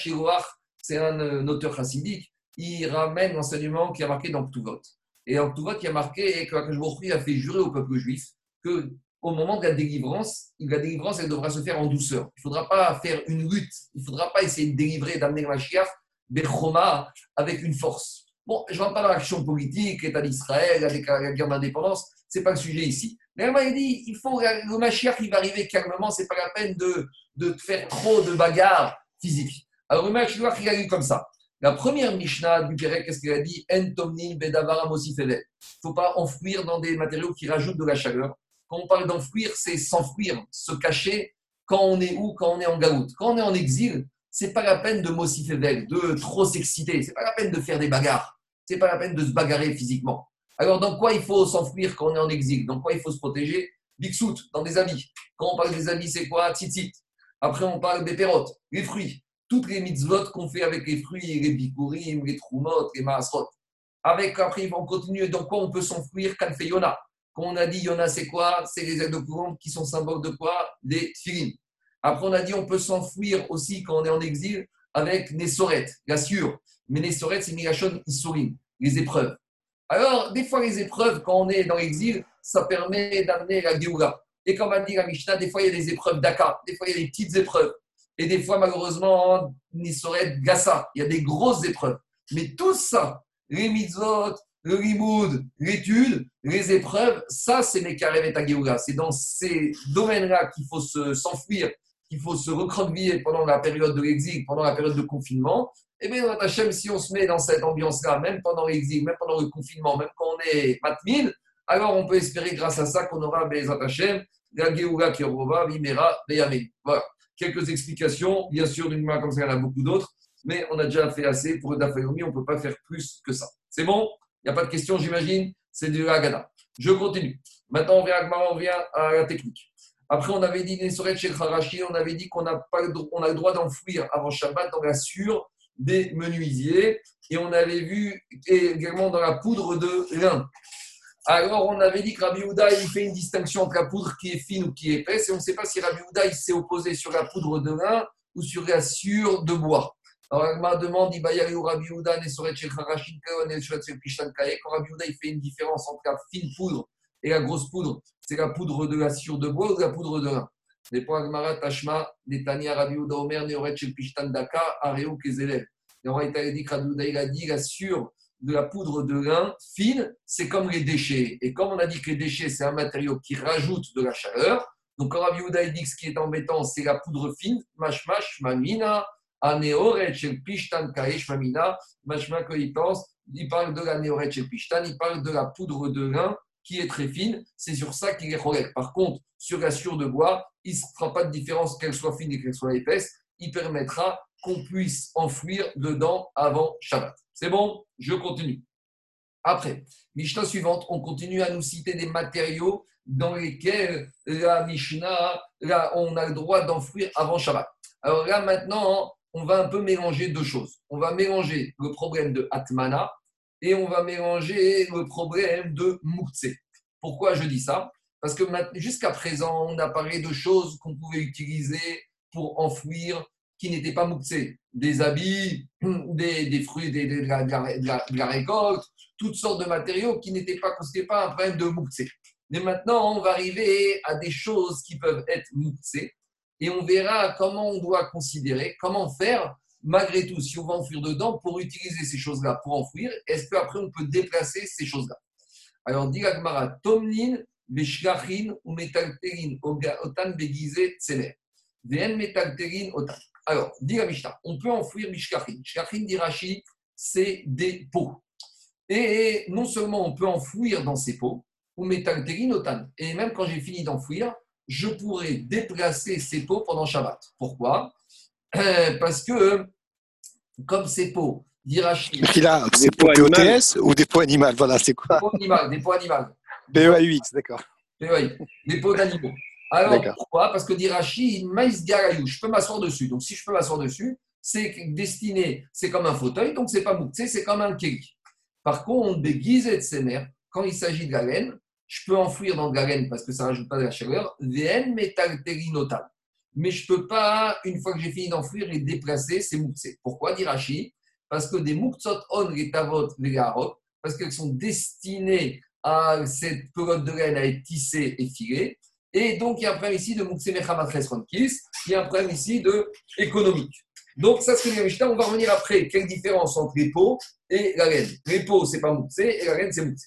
c'est un, euh, auteur chassidique, il ramène l'enseignement qui a marqué dans Ktuvot. Et dans Ktuvot, il a marqué que Akashbourg a fait jurer au peuple juif que au moment de la délivrance, la délivrance, elle devra se faire en douceur. Il ne faudra pas faire une lutte, il ne faudra pas essayer de délivrer, d'amener le Mashiach, Bechoma, avec une force. Bon, je ne rentre pas dans l'action politique, l'État d'Israël, la guerre d'indépendance, ce n'est pas le sujet ici. Mais elle m'a dit, il faut, le Mashiach, il va arriver calmement, ce n'est pas la peine de, de faire trop de bagarres physiques. Alors le Mashiach, il a dit comme ça. La première Mishnah du Pérec, qu'est-ce qu'elle a dit? En Il ne faut pas enfouir dans des matériaux qui rajoutent de la chaleur. Quand on parle d'enfouir, c'est s'enfuir, se cacher quand on est où Quand on est en galoute. Quand on est en exil, c'est pas la peine de mossifével, de trop s'exciter. C'est pas la peine de faire des bagarres. C'est pas la peine de se bagarrer physiquement. Alors, dans quoi il faut s'enfuir quand on est en exil? Dans quoi il faut se protéger? Bixout, dans des habits. Quand on parle des habits, c'est quoi? Tzitzit. Après, on parle des pérottes, les fruits. Toutes les mitzvot qu'on fait avec les fruits, les bikurim, les trumot, les maasrot. Avec, après, on continue. Dans quoi on peut s'enfuir? Quand on a dit Yona, c'est quoi? C'est les ailes de courant qui sont symboles de quoi? Des filines. Après, on a dit on peut s'enfuir aussi quand on est en exil avec Nessoret, la sûre. Mais Nessoret, c'est Migashon Isurim, les épreuves. Alors, des fois, les épreuves, quand on est dans l'exil, ça permet d'amener la Géoula. Et comme a dit la Mishnah, des fois, il y a des épreuves d'Aka, des fois, il y a des petites épreuves. Et des fois, malheureusement, Nessoret, Gassa, il y a des grosses épreuves. Mais tout ça, les mitzvot, le limoud, l'étude, les épreuves, ça, c'est mes et Géoula. C'est dans ces domaines-là qu'il faut s'enfuir, qu'il faut se recroqueviller pendant la période de l'exil, pendant la période de confinement. Eh bien, Hachem, si on se met dans cette ambiance-là, même pendant l'exil, même pendant le confinement, même quand on est matmine, alors on peut espérer grâce à ça qu'on aura Bezat Hachem, la Géoula Kirova, Vimera. Voilà. Quelques explications, bien sûr, d'une main comme ça, il y en a beaucoup d'autres, mais on a déjà fait assez pour Dafayomi, on ne peut pas faire plus que ça. C'est bon? Il n'y a pas de question, j'imagine? C'est du Haggadah. Je continue. Maintenant, on vient, on vient à la technique. Après, on avait dit chez Harashi, on avait dit qu'on a, pas, on a le droit d'enfouir avant Shabbat dans la sûre des menuisiers. Et on avait vu également dans la poudre de lin. Alors, on avait dit que Rabbi Houda, il fait une distinction entre la poudre qui est fine ou qui est épaisse. Et on ne sait pas si Rabbi Houda, il s'est opposé sur la poudre de lin ou sur la sûre de bois. Alors, Agma demande, il Rabbi Yehuda, Nesoret Shel Harashin Kaon, Nesoret Kaye. Quand Rabbi Yehuda, il fait une différence entre la fine poudre et la grosse poudre, c'est la poudre de la sciure de bois ou la poudre de lin? Les points Agmara, Tashma, Netanya, Rabbi Yehuda, Omer, Neoret Shel Pishtan Daka, Areo Kezelev. Et on a dit que il a dit la sciure de la poudre de lin fine, c'est comme les déchets. Et comme on a dit que les déchets, c'est un matériau qui rajoute de la chaleur, donc quand Rabbi Yehuda, il dit que ce qui est embêtant, c'est la poudre fine, mash mash, mamina, Aneoret shel Pishtan Kaesh Mamina, machma qu'il pense, il parle de la Neoret shel Pishtan, il parle de la poudre de lin qui est très fine, c'est sur ça qu'il est correct. Par contre, sur la sûre de bois, il ne fera pas de différence qu'elle soit fine et qu'elle soit épaisse, il permettra qu'on puisse enfouir dedans avant Shabbat. C'est bon? Je continue. Après, Mishnah suivante, on continue à nous citer des matériaux dans lesquels la Mishnah, là, on a le droit d'enfouir avant Shabbat. Alors là, maintenant, on va un peu mélanger deux choses. On va mélanger le problème de Atmana et on va mélanger le problème de Moukse. Pourquoi je dis ça? Parce que jusqu'à présent, on a parlé de choses qu'on pouvait utiliser pour enfouir qui n'étaient pas Moukse. Des habits, des, fruits, de, la, récolte, toutes sortes de matériaux qui n'étaient pas, pas un problème de Moukse. Mais maintenant, on va arriver à des choses qui peuvent être Moukse et on verra comment on doit considérer, comment faire, malgré tout, si on va enfouir dedans, pour utiliser ces choses-là, pour enfouir, est-ce qu'après on peut déplacer ces choses-là? Alors, dit Agmara, Tomnin, Beshlachin ou Metalterin, Otan Begize Tseler. Vn Metalterin Otan. Alors, dit la on peut enfouir Mishkachin. Mishkachin, dit Rashi, c'est des pots. Et non seulement on peut enfouir dans ces pots, ou notan. Et même quand j'ai fini d'enfouir, je pourrais déplacer ces pots pendant Shabbat. Pourquoi? Euh, Parce que, comme ces pots, d'Irachi. là, des pots POTS ou des pots animaux Voilà, c'est quoi Des pots animaux. Des pots animaux. PEAUX, d'accord. Des pots d'animaux. Alors, pourquoi? Parce que d'Irachi, maïs je peux m'asseoir dessus. Donc, si je peux m'asseoir dessus, c'est destiné, c'est comme un fauteuil, donc c'est pas mouktsé, c'est comme un kéli. Par contre, des guises de ses mères, quand il s'agit de la laine, je peux enfouir dans de la laine parce que ça ne rajoute pas de la chaleur, VN métalterinotal. Mais je ne peux pas, une fois que j'ai fini d'enfouir, les déplacer, c'est mouktsé. Pourquoi, dit Parce que des mouktsot on les tavot parce qu'elles sont destinées à cette pelote de laine à être tissée et filée. Et donc, il y a un problème ici de mouktsé mechamatres ronkis, il y a un problème ici de économique. Donc, ça, c'est ce que On va revenir après. Quelle différence entre les peaux et la laine Les peaux, c'est pas mouktsé, et la laine, c'est mouktsé.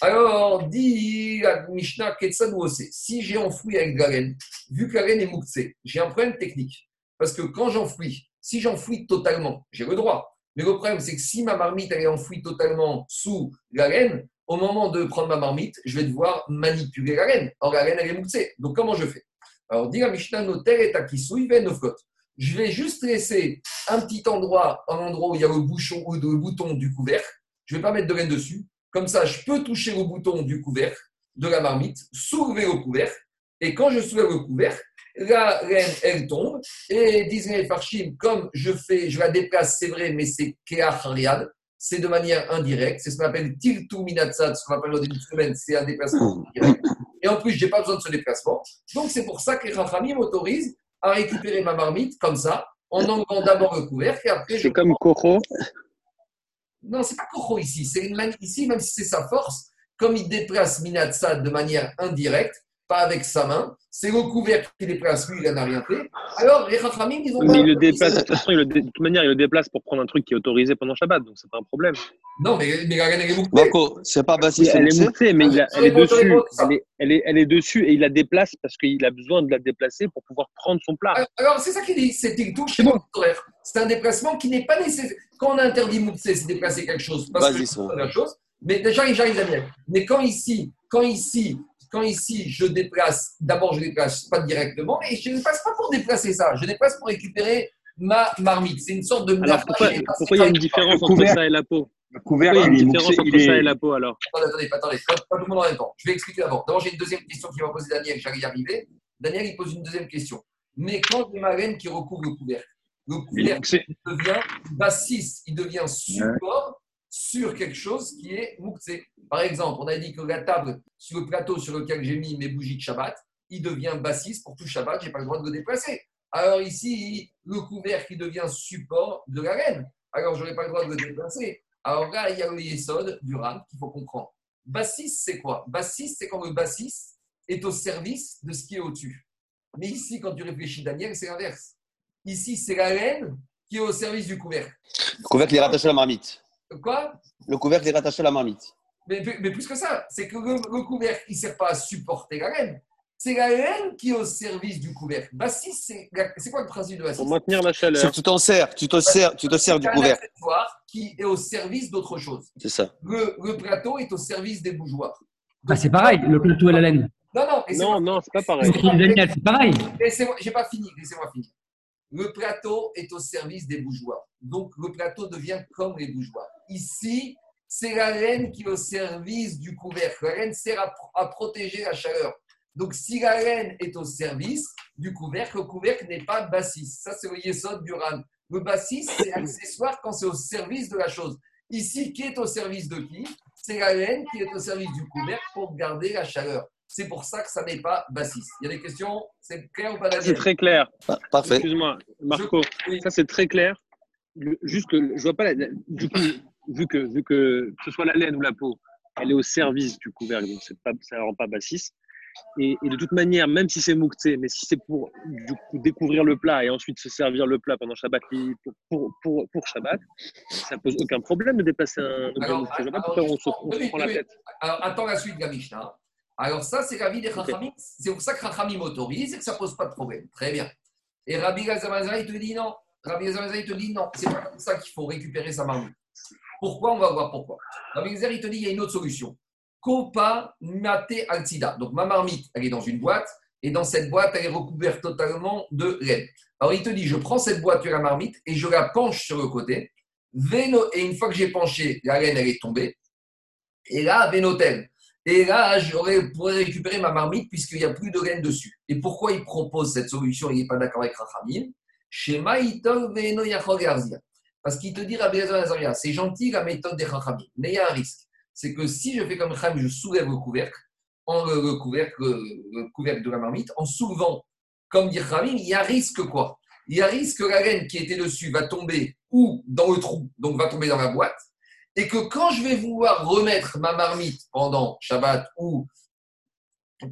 Alors, dit la Mishnah aussi. Si j'ai enfoui avec de la laine, vu que la laine est mouktsé, j'ai un problème technique. Parce que quand j'enfouis, si j'enfouis totalement, j'ai le droit. Mais le problème, c'est que si ma marmite elle est enfouie totalement sous la laine, au moment de prendre ma marmite, je vais devoir manipuler la laine. Or, la laine, elle est mouktsé. Donc, comment je fais? Alors, dit la Mishnah, et takisui venofkot je vais juste laisser un petit endroit, un endroit où il y a le bouchon ou le bouton du couvercle. Je ne vais pas mettre de laine dessus. Comme ça, je peux toucher le bouton du couvercle de la marmite, soulever le couvercle. Et quand je soulève le couvercle, la laine, elle tombe. Et disent les farchim, comme je fais, je la déplace, c'est vrai, mais c'est kéachariad, c'est de manière indirecte. C'est ce qu'on appelle tiltu minatsad, ce qu'on appelle au début de semaine, c'est un déplacement indirect. Et en plus, je n'ai pas besoin de ce déplacement. Donc, c'est pour ça que les rachamim autorisent à récupérer ma marmite comme ça, en enlevant d'abord le couvercle et après. C'est comme Coco Non, c'est pas Coco ici. C'est ici, même si c'est sa force, comme il déplace Minatsad de manière indirecte, pas avec sa main, c'est le couvercle qui déplace, lui, il n'en a rien fait. Alors, les Rachamim, ils ont. Mais il le déplace, de toute façon, de toute manière, il le déplace pour prendre un truc qui est autorisé pendant Shabbat, donc c'est pas un problème. Non, mais, mais la est mouktée. Marco, c'est pas Bassi, Elle est mouktée, mais il elle, est dessus. Elle est, elle, est, elle est, dessus et il la déplace parce qu'il a besoin de la déplacer pour pouvoir prendre son plat. Alors, c'est ça qu'il dit. C'est C'est un déplacement qui n'est pas nécessaire. Quand on interdit mouktsé, c'est déplacer quelque chose. Parce que c'est la chose. Mais déjà, j'arrive à dire. Mais quand ici, quand ici, quand ici je déplace, d'abord je déplace pas directement, et je ne déplace pas pour déplacer ça, je déplace pour récupérer ma marmite. C'est une sorte de. Alors pourquoi, pourquoi il y a une différence entre ça et la peau Le couvercle, il y a une différence entre ça et la peau alors Attendez, attendez, pas, pas tout le monde en même temps. Je vais expliquer d'abord. D'abord, j'ai une deuxième question qui va poser Daniel, j'arrive y arriver. Daniel, il pose une deuxième question. Mais quand j'ai ma laine qui recouvre le couvercle, le couvercle devient bassis, il devient support sur quelque chose qui est mouktsé. Par exemple, on a dit que la table, sur le plateau sur lequel j'ai mis mes bougies de Shabbat, il devient bassiste pour tout Shabbat, je n'ai pas le droit de le déplacer. Alors ici, le couvert qui devient support de la reine, alors je n'aurai pas le droit de le déplacer. Alors là, il y a le yesod du ram qu'il faut comprendre. Bassiste, c'est quoi? Bassiste, c'est quand le bassiste est au service de ce qui est au-dessus. Mais ici, quand tu réfléchis, Daniel, c'est l'inverse. Ici, c'est la reine qui est au service du couvercle. Le couvercle est rattaché à la marmite. Quoi? Le couvercle est rattaché à la marmite. Mais, plus que ça, c'est que le, couvercle, il ne sert pas à supporter la reine. C'est la reine qui est au service du couvercle. Bassis, c'est quoi le principe de Bassis Pour maintenir la chaleur. C'est que tu t'en sers, tu te sers, tu te sers du couvercle. qui est au service d'autre chose. C'est ça. Le, plateau est au service des bougeoirs. Ah, c'est pareil, le plateau et la laine. Non, non, non, non, c'est pas pareil. C'est pareil. J'ai pas fini, laissez-moi finir. Le plateau est au service des bougeoirs. Donc, le plateau devient comme les bougeoirs. Ici, c'est la laine qui est au service du couvercle. La laine sert à, protéger la chaleur. Donc, si la laine est au service du couvercle, le couvercle n'est pas bassiste. Ça, c'est le yesod du ran. Le bassiste, c'est accessoire quand c'est au service de la chose. Ici, qui est au service de qui? C'est la laine qui est au service du couvercle pour garder la chaleur. C'est pour ça que ça n'est pas bassiste. Il y a des questions? C'est clair ou pas C'est très clair. Parfait. Excuse-moi, Marco. Ça, c'est très clair. Juste que je vois pas. La, du coup, vu que, vu que, ce soit la laine ou la peau, elle est au service du couvercle, donc pas, ça ne rend pas bassiste. Et, de toute manière, même si c'est mouktsé, mais si c'est pour du coup, découvrir le plat et ensuite se servir le plat pendant Shabbat pour, pour, pour, pour Shabbat, ça pose aucun problème de déplacer un objet mouktsé. Pourquoi on se, prend la tête Alors, attends la suite de la Mishnah. Alors, ça, c'est la vie des Chachamim. C'est pour ça que Chachamim autorise et que ça ne pose pas de problème. Très bien. Et Rabbi Gazamazar, il te dit non. Rabbi Gazamazar, il te dit non. C'est pas comme ça qu'il faut récupérer sa marmite. Pourquoi On va voir pourquoi. Rabbi Gazamazar, il te dit il y a une autre solution. Kopa mate altida. Donc ma marmite, elle est dans une boîte. Et dans cette boîte, elle est recouverte totalement de laine. Alors il te dit, je prends cette boîte de la marmite et je la penche sur le côté. et une fois que j'ai penché, la laine, elle est tombée. Et là, Vénotel. Et là, j'aurais pourrais récupérer ma marmite puisqu'il n'y a plus de laine dessus. Et pourquoi il propose cette solution Il n'est pas d'accord avec Rachamim? Shema Parce qu'il te dit, Rabbi c'est gentil la méthode des Rachamim, mais il y a un risque. C'est que si je fais comme Rachamim, je soulève le couvercle, en le, couvercle, le couvercle de la marmite, en soulevant, comme dit Rachamim, il y a risque quoi Il y a risque que la laine qui était dessus va tomber ou dans le trou, donc va tomber dans la boîte, et que quand je vais vouloir remettre ma marmite pendant Shabbat ou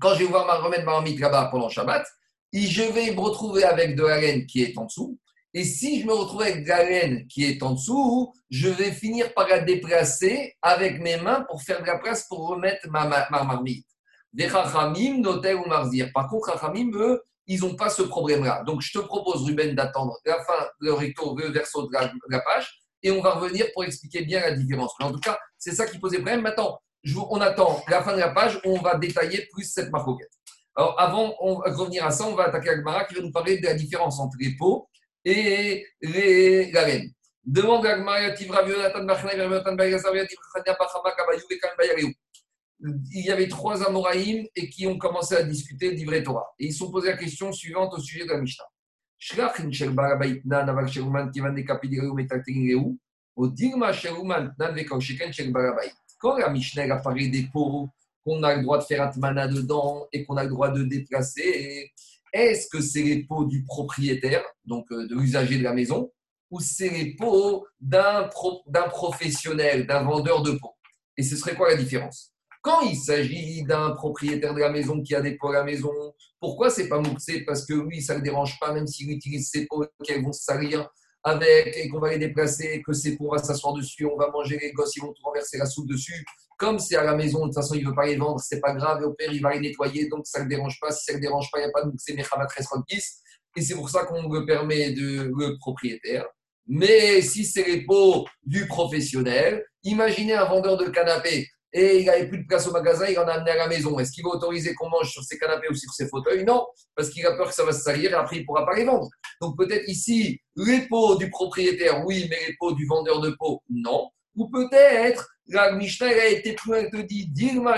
quand je vais vouloir remettre ma marmite là-bas pendant Shabbat, je vais me retrouver avec de la laine qui est en dessous. Et si je me retrouve avec la laine qui est en dessous, je vais finir par la déplacer avec mes mains pour faire de la place pour remettre ma, marmite. Des Chachamim, Notel ou Marzir. Par contre, Chachamim, eux, ils n'ont pas ce problème-là. Donc, je te propose, Ruben, d'attendre la fin, le recto, le verso de la page et on va revenir pour expliquer bien la différence. Mais en tout cas, c'est ça qui posait problème. Maintenant, on attend la fin de la page où on va détailler plus cette marcoquette. Alors, avant de revenir à ça, on va attaquer Agmara qui va nous parler de la différence entre les pots et les, la laine. Il y avait trois Amoraïm et qui ont commencé à discuter d'Ivre Torah. Et ils se sont posé la question suivante au sujet de la Mishnah. Quand la Mishnah a parlé des pots, qu'on a le droit de faire atmana dedans et qu'on a le droit de déplacer, est-ce que c'est les pots du propriétaire, donc euh, de l'usager de la maison, ou c'est les pots d'un professionnel, d'un vendeur de pots Et ce serait quoi la différence? Quand il s'agit d'un propriétaire de la maison qui a des pots à la maison, pourquoi c'est pas mouxé Parce que oui, ça ne le dérange pas, même s'il utilise ses pots qu'elles vont salir avec et qu'on va les déplacer, que on va s'asseoir dessus, on va manger les gosses, ils vont renverser la soupe dessus. Comme c'est à la maison, de toute façon, il ne veut pas les vendre, c'est pas grave, et au père, il va les nettoyer, donc ça ne le dérange pas. Si ça ne le dérange pas, il n'y a pas de mouxé, mais Et c'est pour ça qu'on le permet de le propriétaire. Mais si c'est les pots du professionnel, imaginez un vendeur de canapé et il n'avait plus de place au magasin, il en a amené à la maison. Est-ce qu'il va autoriser qu'on mange sur ses canapés ou sur ses fauteuils? Non, parce qu'il a peur que ça va se salir et après il ne pourra pas les vendre. Donc peut-être ici, les pots du propriétaire, oui, mais les pots du vendeur de pots, non. Ou peut-être, la Mishnah a été plus loin te dit, Dilma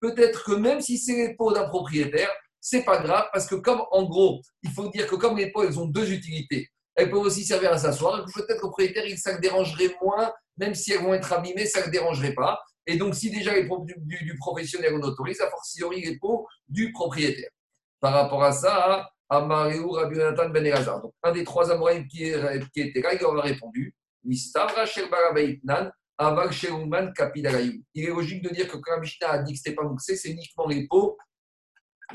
Peut-être que même si c'est les pots d'un propriétaire, c'est pas grave parce que comme en gros, il faut dire que comme les pots, elles ont deux utilités. Elles peuvent aussi servir à s'asseoir. Peut-être au propriétaire, ça le dérangerait moins même si elles vont être abîmées, ça ne dérangerait pas. Et donc, si déjà les pots du, professionnel on autorise, a fortiori les pots du propriétaire. Par rapport à ça, Amaréu Rabbi Nathan Ben Elazar. Donc, un des trois amoureux qui, qui était là, il leur a répondu Il est logique de dire que quand Mishnah a dit que ce n'était pas mouxé, c'est uniquement les pots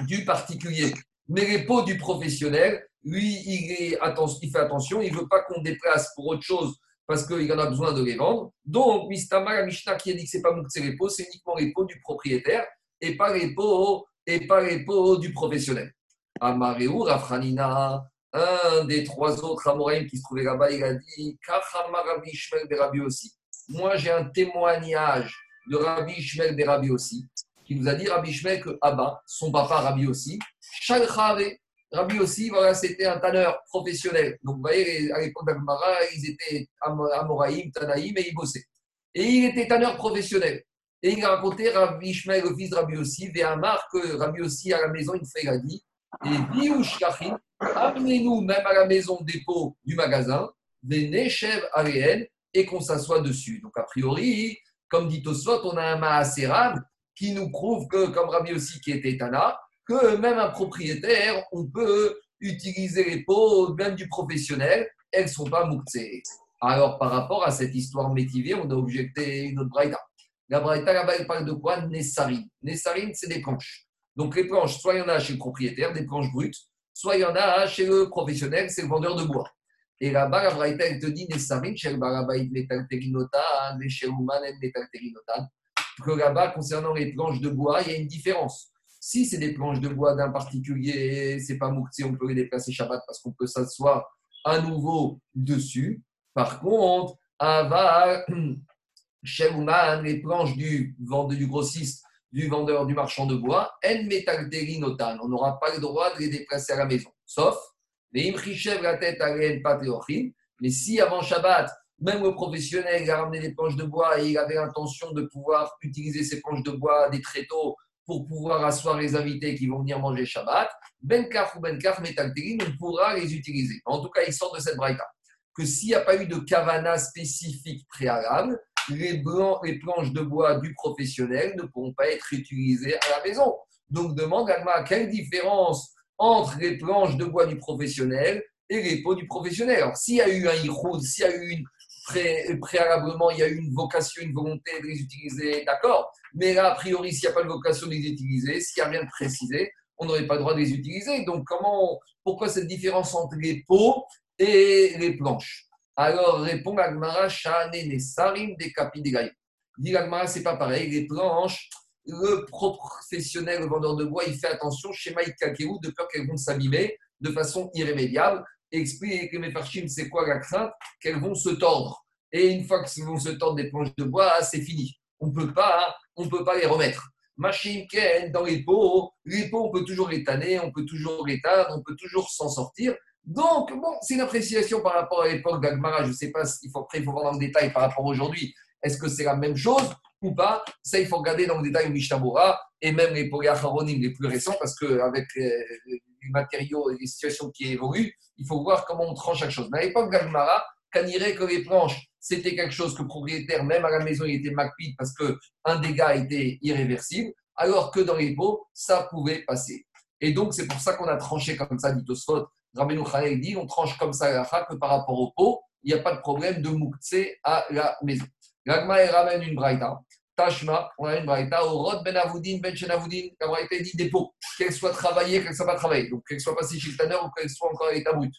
du particulier. Mais les pots du professionnel, lui, il, il fait attention, il ne veut pas qu'on déplace pour autre chose parce qu'il en a besoin de les vendre. Donc, Mistama, la Mishnah qui a dit que ce n'est pas Moukse les pots, c'est uniquement les pots du propriétaire et pas les pots, et pas du professionnel. Amareu, Rafranina, un des trois autres Amoraïm qui se trouvait là-bas, il a dit Rabbi Ishmael de Rabbi aussi. Moi, j'ai un témoignage de Rabbi Ishmael de Rabbi aussi, qui nous a dit Rabbi Ishmael que Abba, son papa Rabbi aussi, Shalchave, Rabbi aussi, voilà, c'était un tanneur professionnel. Donc, vous voyez, à l'époque d'Agmara, ils étaient Amoraïm, Tanaïm, et ils bossaient. Et il était tanneur professionnel. Et il a raconté Rabbi Ishmael, le fils de Rabbi aussi, Véhamar, que Rabbi aussi, à la maison, il fait, il a dit Et amenez-nous même à la maison dépôt du magasin, des Nechev Aréen, et qu'on s'assoit dessus. Donc, a priori, comme dit Tosfot, on a un Maaseram qui nous prouve que, comme Rabbi aussi, qui était Tana, que même un propriétaire, on peut utiliser les pots, même du professionnel, elles ne sont pas mouktsées. Alors, par rapport à cette histoire métivée, on a objecté une autre braïda. La braïda, là-bas, elle parle de quoi? Nessarine. Nessarine, c'est des planches. Donc, les planches, soit il y en a chez le propriétaire, des planches brutes, soit il y en a chez le professionnel, c'est le vendeur de bois. Et là-bas, la braïda, elle te dit Nessarine, chez barabaïd metalterinotan, les et metalterinotan. Que là-bas, concernant les planches de bois, il y a une différence Si c'est des planches de bois d'un particulier, c'est pas mouktsé, on peut les déplacer Shabbat parce qu'on peut s'asseoir à nouveau dessus. Par contre, Aval, Sheluman, les planches du vendeur, du grossiste, du vendeur, du marchand de bois, En. On n'aura pas le droit de les déplacer à la maison. Sauf, les la tête à mais si avant Shabbat, même le professionnel a ramené des planches de bois et il avait l'intention de pouvoir utiliser ces planches de bois, des tréteaux, pour pouvoir asseoir les invités qui vont venir manger Shabbat, Benkaf ou Benkaf Metalteri, on pourra les utiliser. En tout cas, il sort de cette braïta. Que s'il n'y a pas eu de kavana spécifique préalable, les, planches de bois du professionnel ne pourront pas être utilisées à la maison. Donc, demande à quelle différence entre les planches de bois du professionnel et les pots du professionnel? Alors, s'il y a eu un iroud, s'il y a eu une préalablement, il y a eu une vocation, une volonté de les utiliser, d'accord. Mais là, a priori, s'il n'y a pas de vocation de les utiliser, s'il n'y a rien de précisé, on n'aurait pas le droit de les utiliser. Donc, comment, pourquoi cette différence entre les pots et les planches? Alors, répond Agmara, Shane Sarim des Kapidegaï. Dit Agmara, c'est pas pareil. Les planches, le professionnel, le vendeur de bois, il fait attention, chez Mike Kakeou, de peur qu'elles vont s'abîmer de façon irrémédiable explique que mes c'est quoi la crainte Qu'elles vont se tordre. Et une fois qu'elles vont se tordre des planches de bois, c'est fini. On ne peut pas, on peut pas les remettre. Machine dans les pots, les pots, on peut toujours les tanner, on peut toujours les on peut toujours s'en sortir. Donc, bon, c'est une appréciation par rapport à l'époque d'Agmara. Je ne sais pas, il faut, après, il faut voir dans le détail par rapport à aujourd'hui. Est-ce que c'est la même chose ou pas? Ça, il faut regarder dans le détail au Mishnah et même les polyachronim les plus récents, parce qu'avec les matériaux et les situations qui évoluent, il faut voir comment on tranche chaque chose. Mais à l'époque d'Agmara, irait que les planches, c'était quelque chose que le propriétaire, même à la maison, il était macpide parce qu'un dégât était irréversible, alors que dans les pots, ça pouvait passer. Et donc, c'est pour ça qu'on a tranché comme ça, dit Tosfot. Rabbeinu dit on tranche comme ça la que par rapport au pot, il n'y a pas de problème de mouktsé à la maison. L'agma ramène une braïta. Tashma, on a une braïta. Au rod ben avoudin, ben chenavoudin, la braïta dit dépôt. Qu'elle soit travaillée, qu'elle soit pas travaillée. Donc, qu'elle soit passée chez le tanner ou qu'elle soit encore à l'état brut.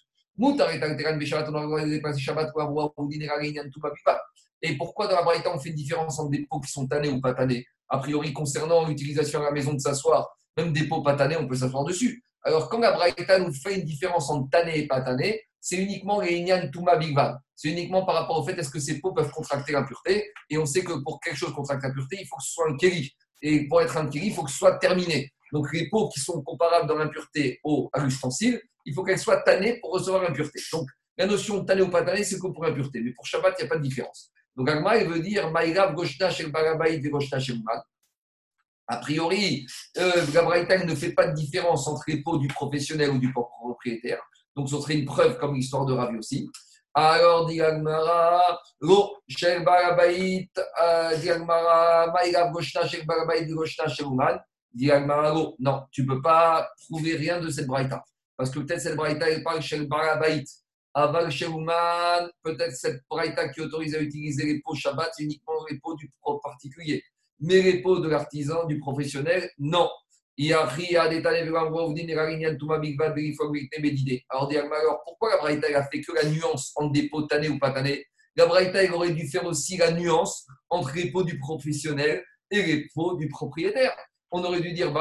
Et pourquoi dans la Braïta on fait une différence entre des pots qui sont tannés ou pas tannés? A priori, concernant l'utilisation à la maison de s'asseoir, même des pots pas tannés, on peut s'asseoir dessus. Alors, quand la Braïta nous fait une différence entre tanné et pas tanné, c'est uniquement les Inyan Touma Bigvan. C'est uniquement par rapport au fait est-ce que ces pots peuvent contracter l'impureté? Et on sait que pour quelque chose contracter l'impureté, il faut que ce soit un kéli. Et pour être un kéli, il faut que ce soit terminé. Donc, les pots qui sont comparables dans l'impureté à l'ustensile, il faut qu'elle soit tannée pour recevoir l'impureté. Donc, la notion de ou pas tanné, c'est que pour l'impureté. Mais pour Shabbat, il n'y a pas de différence. Donc, Agma, il veut dire Maïrav Goshna Shel A priori, euh, la ne fait pas de différence entre les pots du professionnel ou du propriétaire. Donc, ce serait une preuve comme l'histoire de Ravi aussi. Alors, dit Agmara, Lo Shel euh, dit Agmara, Goshna Shel Barabaït et Goshna Shel Dit Agmara, non, tu ne peux pas prouver rien de cette braïta. Parce que peut-être cette braïta, elle parle chez le barabaït. Aval Sheuman, peut-être cette braïta qui autorise à utiliser les pots Shabbat, c'est uniquement les pots du particulier. Mais les pots de l'artisan, du professionnel, non. Alors, pourquoi la Braïta a fait que la nuance entre des pots tannés ou pas tannés La Braïta aurait dû faire aussi la nuance entre les pots du professionnel et les pots du propriétaire. On aurait dû dire,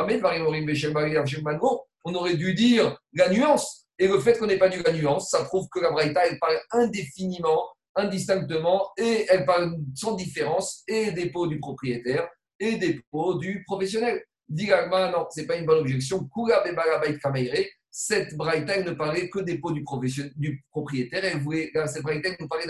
on aurait dû dire la nuance. Et le fait qu'on n'ait pas dit la nuance, ça prouve que la Braïta, elle parle indéfiniment, indistinctement, et elle parle sans différence, et des pots du propriétaire, et des pots du professionnel. Digagma, non, ce n'est pas une bonne objection. Cette Braïta, ne parlait que des pots du, propriétaire. Elle voulait, cette Braïta, nous parlait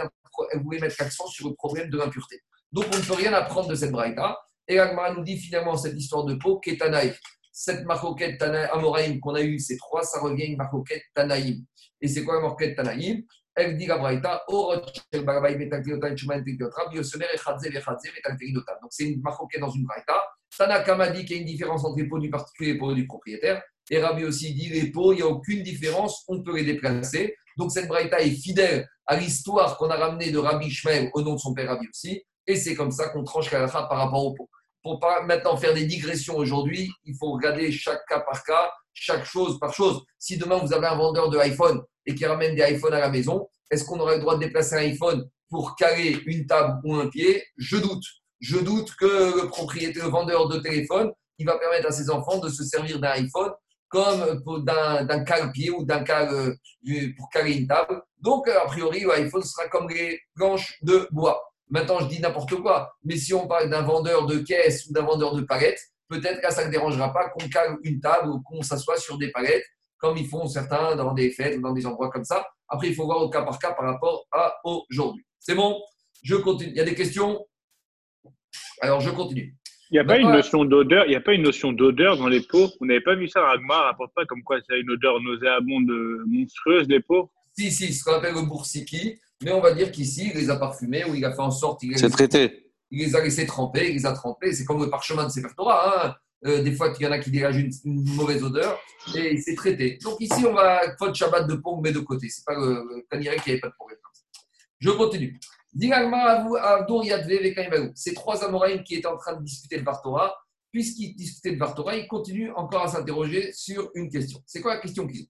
elle voulait mettre l'accent sur le problème de l'impureté. Donc, on ne peut rien apprendre de cette Braïta. Et Agmara nous dit finalement cette histoire de pot, Ketanaïf cette marcoquette Amoraïm qu'on a eue, c'est trois, ça revient une marcoquette Tanaïm. Et c'est quoi la marcoquette Tanaïm? Elle dit la Braïta, Donc c'est une marcoquette dans une Braïta. Tanakama dit qu'il y a une différence entre les pots du particulier et les pots du propriétaire. Et Rabbi aussi dit les pots, il n'y a aucune différence, on peut les déplacer. Donc cette Braïta est fidèle à l'histoire qu'on a ramenée de Rabbi Shmuel au nom de son père Rabbi aussi. Et c'est comme ça qu'on tranche la par rapport aux pots pour pas maintenant faire des digressions aujourd'hui, il faut regarder chaque cas par cas, chaque chose par chose. Si demain vous avez un vendeur de iPhone et qui ramène des iPhones à la maison, est-ce qu'on aurait le droit de déplacer un iPhone pour caler une table ou un pied? Je doute. Je doute que le propriétaire, le vendeur de téléphone qui va permettre à ses enfants de se servir d'un iPhone comme d'un cale-pied ou d'un cale euh, pour caler une table. Donc, a priori, l'iPhone sera comme les planches de bois. Maintenant, je dis n'importe quoi, mais si on parle d'un vendeur de caisse ou d'un vendeur de palettes, peut-être que ça ne dérangera pas qu'on cale une table ou qu'on s'assoie sur des palettes, comme ils font certains dans des fêtes ou dans des endroits comme ça. Après, il faut voir au cas par cas par rapport à aujourd'hui. C'est bon? Je continue. Il y a des questions? Alors, je continue. Il n'y a pas une notion d'odeur. Il n'y a pas une notion d'odeur dans les pots. Vous n'avez pas vu ça, Ragmar rapporte pas comme quoi c'est une odeur nauséabonde, monstrueuse les pots. Si, si, ce qu'on appelle le boursiki. Mais on va dire qu'ici, il les a parfumés ou il a fait en sorte. C'est traité. Il les a laissés tremper, il les a trempés. C'est comme le parchemin de Sefer Torah. Hein. Euh, des fois, il y en a qui dégagent une, mauvaise odeur et c'est traité. Donc ici, on va faute Shabbat de pont, mais de côté. C'est pas le, le qu'il n'y avait pas de problème. Je continue. Ces trois Amoraïm qui étaient en train de discuter de Vartora, puisqu'ils discutaient de Vartora, ils continuent encore à s'interroger sur une question. C'est quoi la question qu'ils ont?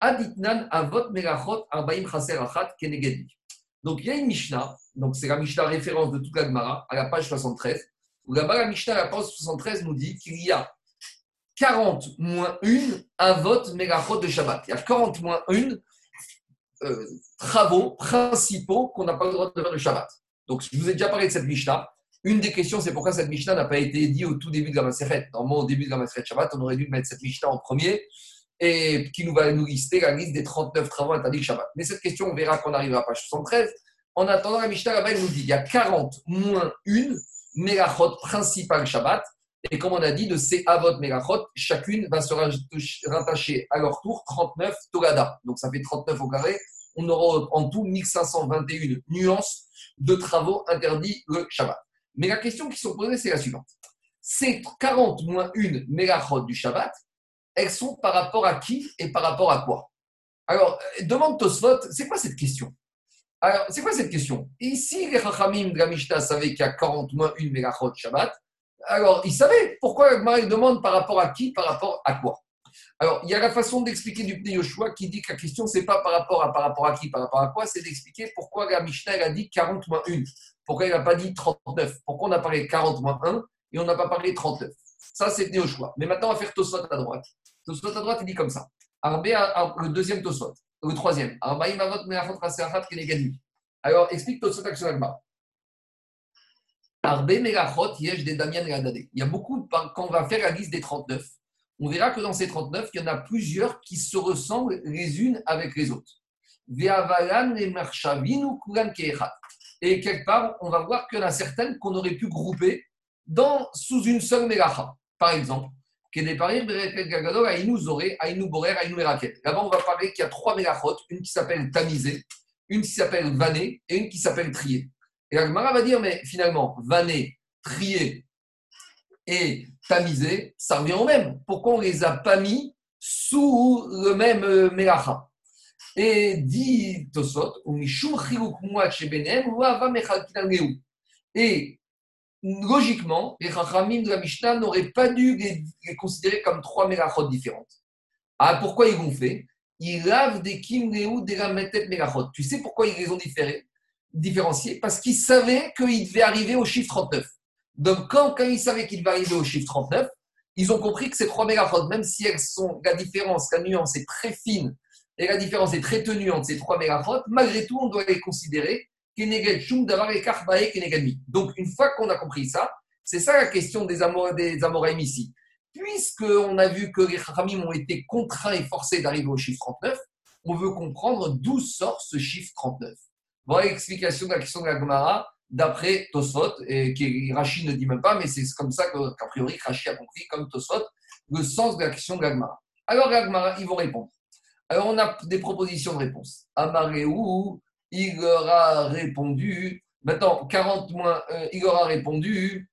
Aditnan avot melachot arbaim chaser achat kenegedi. Donc il y a une Mishnah, donc c'est la Mishnah référence de toute la Gemara, à la page 73, où là-bas la Mishnah à la page 73 nous dit qu'il y a 40 moins 1 avot melachot de Shabbat. Il y a 40 moins 1 euh, travaux principaux qu'on n'a pas le droit de faire le Shabbat. Donc, je vous ai déjà parlé de cette Mishnah. Une des questions, c'est pourquoi cette Mishnah n'a pas été dit au tout début de la Maseret. Normalement, au début de la Maseret Shabbat, on aurait dû mettre cette Mishnah en premier et qui nous va nous lister la liste des 39 travaux interdits Shabbat. Mais cette question, on verra quand on arrivera à page 73. En attendant, la Mishnah là-bas, elle nous dit il y a 40 moins 1 mégachot principale Shabbat. Et comme on a dit, de ces avot mégachot, chacune va se rattacher à leur tour 39 togada. Donc ça fait 39 au carré on aura en tout 1521 nuances de travaux interdits le Shabbat. Mais la question qui sont posées, c'est la suivante. Ces 40 moins 1 mégachot du Shabbat, elles sont par rapport à qui et par rapport à quoi? Alors, demande Tosfot, c'est quoi cette question? Alors, c'est quoi cette question? Ici, les Chachamim de la Mishnah savaient qu'il y a 40 moins 1 mégachot Shabbat. Alors, ils savaient pourquoi Marie demande par rapport à qui, par rapport à quoi alors, il y a la façon d'expliquer du Pnei Yoshua qui dit que la question, c'est pas par rapport à par rapport à qui, par rapport à quoi, c'est d'expliquer pourquoi la Mishnah a dit 40 moins 1. Pourquoi il n'a pas dit 39 Pourquoi on a parlé 40 moins 1 et on n'a pas parlé 39 Ça, c'est Pnei Yoshua. Mais maintenant, on va faire Tosot à droite. Tosot à droite, il dit comme ça. le deuxième Tosot, le troisième. Alors, explique Tosot Action Agma. Il y a beaucoup, quand on va faire la liste des 39, on verra que dans ces 39, il y en a plusieurs qui se ressemblent les unes avec les autres. Et quelque part, on va voir qu'il y en a certaines qu'on aurait pu grouper dans, sous une seule mélacha. Par exemple, Là-bas, on va parler qu'il y a trois mélachot, une qui s'appelle tamisé, une qui s'appelle vané et une qui s'appelle trié. Et la va dire, mais finalement, vané, trié et tamisé, ça revient au même. Pourquoi on ne les a pas mis sous le même euh, Melacha Et dit Tosot, et logiquement, les Chachamim de la Mishnah n'auraient pas dû les, considérer comme trois Melachot différentes. Ah, pourquoi ils l'ont fait? Ils lavent des Kimneu des Rametet Melachot. Tu sais pourquoi ils les ont différenciés Parce qu'ils savaient qu'ils devaient arriver au chiffre 39. Donc, quand, ils savaient qu'il va arriver au chiffre 39, ils ont compris que ces trois mégaphrones, même si elles sont, la différence, la nuance est très fine et la différence est très tenue entre ces trois mégaphrones, malgré tout, on doit les considérer donc, une fois qu'on a compris ça, c'est ça la question des, amor des ici. Puisqu'on a vu que les Khamim ont été contraints et forcés d'arriver au chiffre 39, on veut comprendre d'où sort ce chiffre 39. Voilà l'explication de la question de la Gemara d'après Tosfot, et qui Rashi ne dit même pas, mais c'est comme ça qu'a priori Rashi a compris, comme Tosfot, le sens de la question de l'Agmara. Alors l'Agmara, ils vont répondre. Alors on a des propositions de réponse. Amareou, il leur a répondu, maintenant 40 moins, euh, il leur a répondu,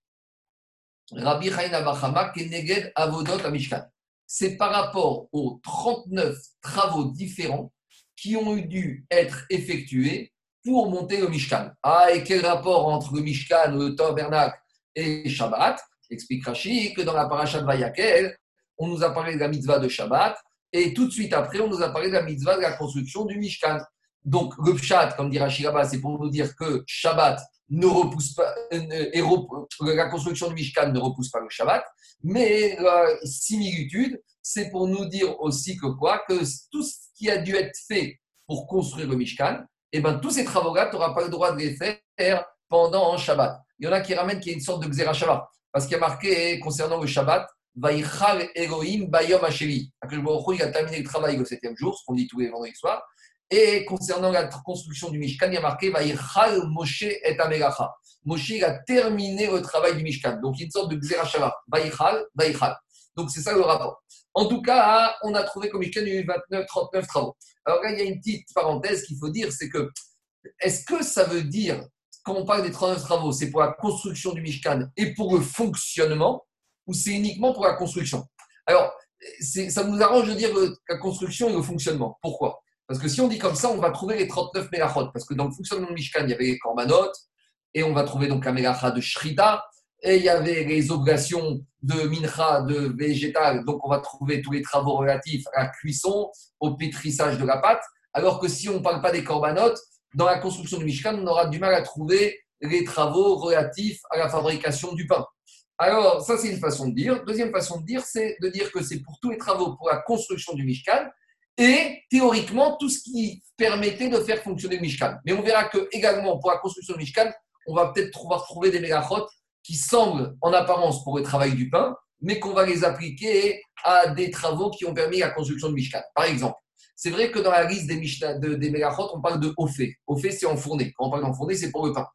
Rabbi Chaim Bachama, Keneged Avodot Amishkan. C'est par rapport aux 39 travaux différents qui ont dû être effectués pour monter le Mishkan. Ah, et quel rapport entre le Mishkan, le tabernacle et Shabbat? Explique Rashi que dans la paracha de Vayakel, on nous a parlé de la mitzvah de Shabbat, et tout de suite après, on nous a parlé de la mitzvah de la construction du Mishkan. Donc, le Pshat, comme dit Rashi c'est pour nous dire que Shabbat ne repousse pas, euh, la construction du Mishkan ne repousse pas le Shabbat, mais la similitude, c'est pour nous dire aussi que quoi? Que tout ce qui a dû être fait pour construire le Mishkan, eh ben, tous ces travaux-là, tu n'auras pas le droit de les faire pendant Shabbat. Il y en a qui ramènent qu'il y a une sorte de Xera Shabbat, parce qu'il y a marqué concernant le Shabbat, Vaïchal Elohim Bayom Hasheli. Il a terminé le travail le septième jour, ce qu'on dit tous les vendredis soirs. Et concernant la construction du Mishkan, il y a marqué Vaïchal Moshe et Amelacha. Moshe a terminé le travail du Mishkan. Donc, il y a une sorte de Xera Shabbat. Vaïchal, Vaïchal. Donc, c'est ça le rapport. En tout cas, on a trouvé qu'au Mishkan, il y a eu 29, 39 travaux. Alors là, il y a une petite parenthèse qu'il faut dire c'est que, est-ce que ça veut dire, quand on parle des 39 travaux, c'est pour la construction du Mishkan et pour le fonctionnement, ou c'est uniquement pour la construction? Alors, ça nous arrange de dire la construction et le fonctionnement. Pourquoi? Parce que si on dit comme ça, on va trouver les 39 mélachot. Parce que dans le fonctionnement du Mishkan, il y avait les korbanot, et on va trouver donc la mélacha de Shrita, et il y avait les obligations de mincha, de végétal, donc on va trouver tous les travaux relatifs à la cuisson, au pétrissage de la pâte, alors que si on ne parle pas des corbanotes, dans la construction du Mishkan, on aura du mal à trouver les travaux relatifs à la fabrication du pain. Alors, ça, c'est une façon de dire. Deuxième façon de dire, c'est de dire que c'est pour tous les travaux pour la construction du Mishkan et théoriquement tout ce qui permettait de faire fonctionner le Mishkan. Mais on verra que également pour la construction du Mishkan, on va peut-être trouver des mégachotes qui semblent en apparence pour le travail du pain, mais qu'on va les appliquer à des travaux qui ont permis la construction de Mishkan. Par exemple, c'est vrai que dans la liste des, Mishkan, de, des on parle de Ophé. Ophé, c'est enfourné. Quand on parle d'enfourné, c'est pour le pain.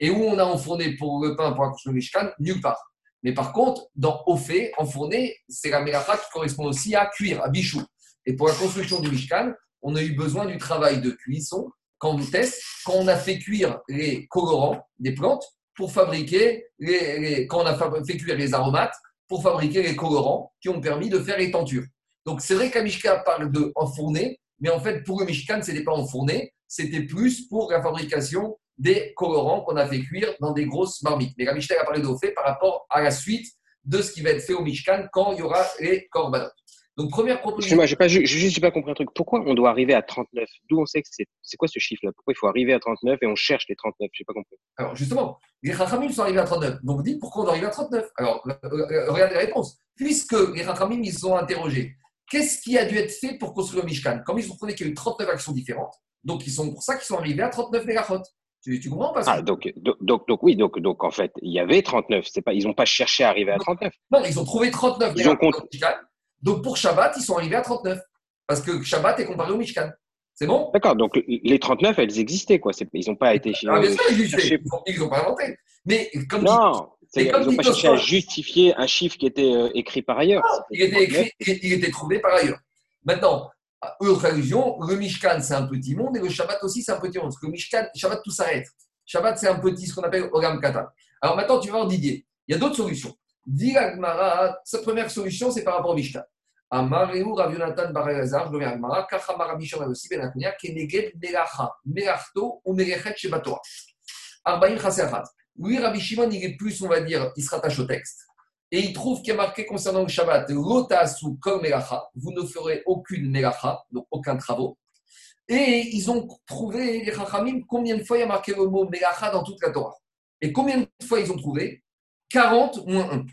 Et où on a enfourné pour le pain, pour la construction de Mishkan? Nulle part. Mais par contre, dans Ophé, enfourné, c'est la mélacha qui correspond aussi à cuire, à bichou. Et pour la construction du Mishkan, on a eu besoin du travail de cuisson quand on teste, quand on a fait cuire les colorants des plantes, pour fabriquer, les, quand on a fait cuire les aromates, pour fabriquer les colorants qui ont permis de faire les tentures. Donc c'est vrai qu'Amishka parle de enfourner, mais en fait pour le Mishkan, ce n'était pas enfourné, c'était plus pour la fabrication des colorants qu'on a fait cuire dans des grosses marmites. Mais la Mishnah a parlé d'eau fait par rapport à la suite de ce qui va être fait au Mishkan quand il y aura les korbanot. Donc, première proposition. Moi, j'ai pas, juste pas compris un truc. Pourquoi on doit arriver à 39 D'où on sait que c'est, c'est quoi ce chiffre-là? Pourquoi il faut arriver à 39 et on cherche les 39 Je n'ai pas compris. Alors, justement, les Rachamim sont arrivés à 39. Donc, dites pourquoi on doit arriver à 39 Alors, euh, euh, regardez la réponse. Puisque les Rachamim, ils sont interrogés, qu'est-ce qui a dû être fait pour construire le Mishkan? Comme ils ont trouvé qu'il y a eu 39 actions différentes, donc ils sont pour ça qu'ils sont arrivés à 39 mégachot. Tu, tu, comprends pas ah, donc, donc, donc, oui, donc, donc en fait, il y avait 39. C'est pas, ils n'ont pas cherché à arriver à 39. Non, ils ont trouvé 39 ils ont compté. Donc pour Shabbat, ils sont arrivés à 39. Parce que Shabbat est comparé au Mishkan. C'est bon? D'accord, donc les 39, elles existaient, quoi. Ils n'ont pas été ah, bien sûr, ils n'ont pas inventé. Mais comme non, ils n'ont pas cherché à justifier un chiffre qui était euh, écrit par ailleurs. il, était écrit, il était trouvé par ailleurs. Maintenant, autre allusion, le Mishkan, c'est un petit monde et le Shabbat aussi, c'est un petit monde. Parce que le Mishkan, Shabbat, tout s'arrête. Shabbat, c'est un petit, ce qu'on appelle Ogam Kata. Alors maintenant, tu vas voir Didier. Il y a d'autres solutions. Dis sa première solution, c'est par rapport au Mishkan. Amareu Rav Yonatan Bar Elazar, je reviens à aussi, Keneged Melacha, Melachto ou Melechet Chaserhat. Oui, Rabbi Shimon, il est plus, on va dire, il se rattache au texte. Et il trouve qu'il y a marqué concernant le Shabbat, Lotasu comme Melacha, vous ne ferez aucune Melacha, donc aucun travaux. Et ils ont trouvé, les Chachamim, combien de fois il y a marqué le mot Melacha dans toute la Torah. Et combien de fois ils ont trouvé? 40 moins 1.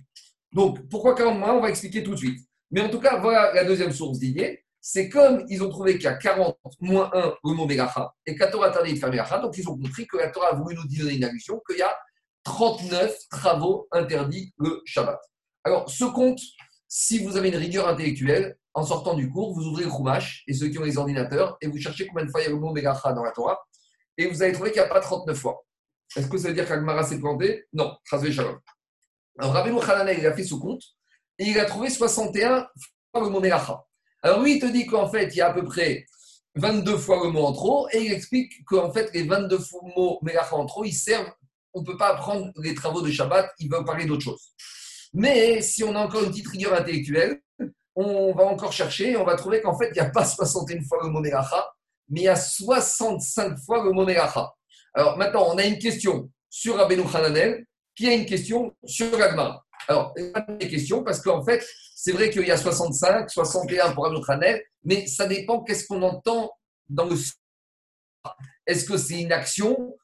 Donc, pourquoi 40 moins 1 On va expliquer tout de suite. Mais en tout cas, voilà la deuxième source d'idée. C'est comme ils ont trouvé qu'il y a 40 moins 1 le mot Megacha et que la Torah interdit de faire Megacha. Donc ils ont compris que la Torah a voulu nous donner une allusion qu'il y a 39 travaux interdits le Shabbat. Alors, ce compte, si vous avez une rigueur intellectuelle, en sortant du cours, vous ouvrez le et ceux qui ont les ordinateurs et vous cherchez combien de fois il y a le mot Megacha dans la Torah et vous allez trouver qu'il n'y a pas 39 fois. Est-ce que ça veut dire qu'Agmara s'est planté? Non, Shalom. Alors, Rabbi Hananel, il a fait ce compte et il a trouvé 61 fois le mot Melacha. Alors lui, il te dit qu'en fait, il y a à peu près 22 fois le mot en trop, et il explique qu'en fait, les 22 mots Melacha en trop, ils servent, on ne peut pas apprendre les travaux de Shabbat, il veut parler d'autre chose. Mais si on a encore une petite rigueur intellectuelle, on va encore chercher, on va trouver qu'en fait, il n'y a pas 61 fois le mot Melacha, mais il y a 65 fois le mot Melacha. Alors maintenant, on a une question sur Rabbeinu Hananel, qui a une question sur Agmara. Alors, il pas des questions parce qu'en fait, c'est vrai qu'il y a 65, 61 pour année, mais ça dépend qu'est-ce qu'on entend dans le. Est-ce que c'est une action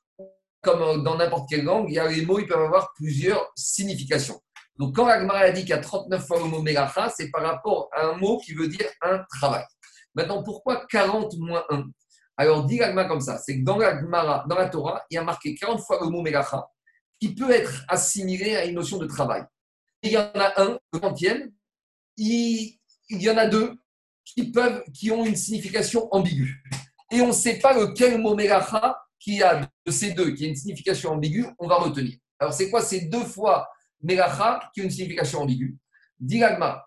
comme dans n'importe quelle langue, il y a les mots, ils peuvent avoir plusieurs significations. Donc, quand l'Agmara a dit qu'il y a 39 fois le mot Melacha, c'est par rapport à un mot qui veut dire un travail. Maintenant, pourquoi 40 moins 1 Alors, dit l'Agmara comme ça c'est que dans, dans la Torah, il y a marqué 40 fois le mot Melacha, qui peut être assimilé à une notion de travail. Il y en a un, le 30e, il, y en a deux qui, peuvent, qui ont une signification ambiguë. Et on ne sait pas lequel mot Melacha qui a de ces deux, qui a une signification ambiguë, on va retenir. Alors, c'est quoi ces deux fois Melacha qui ont une signification ambiguë? Dilagma,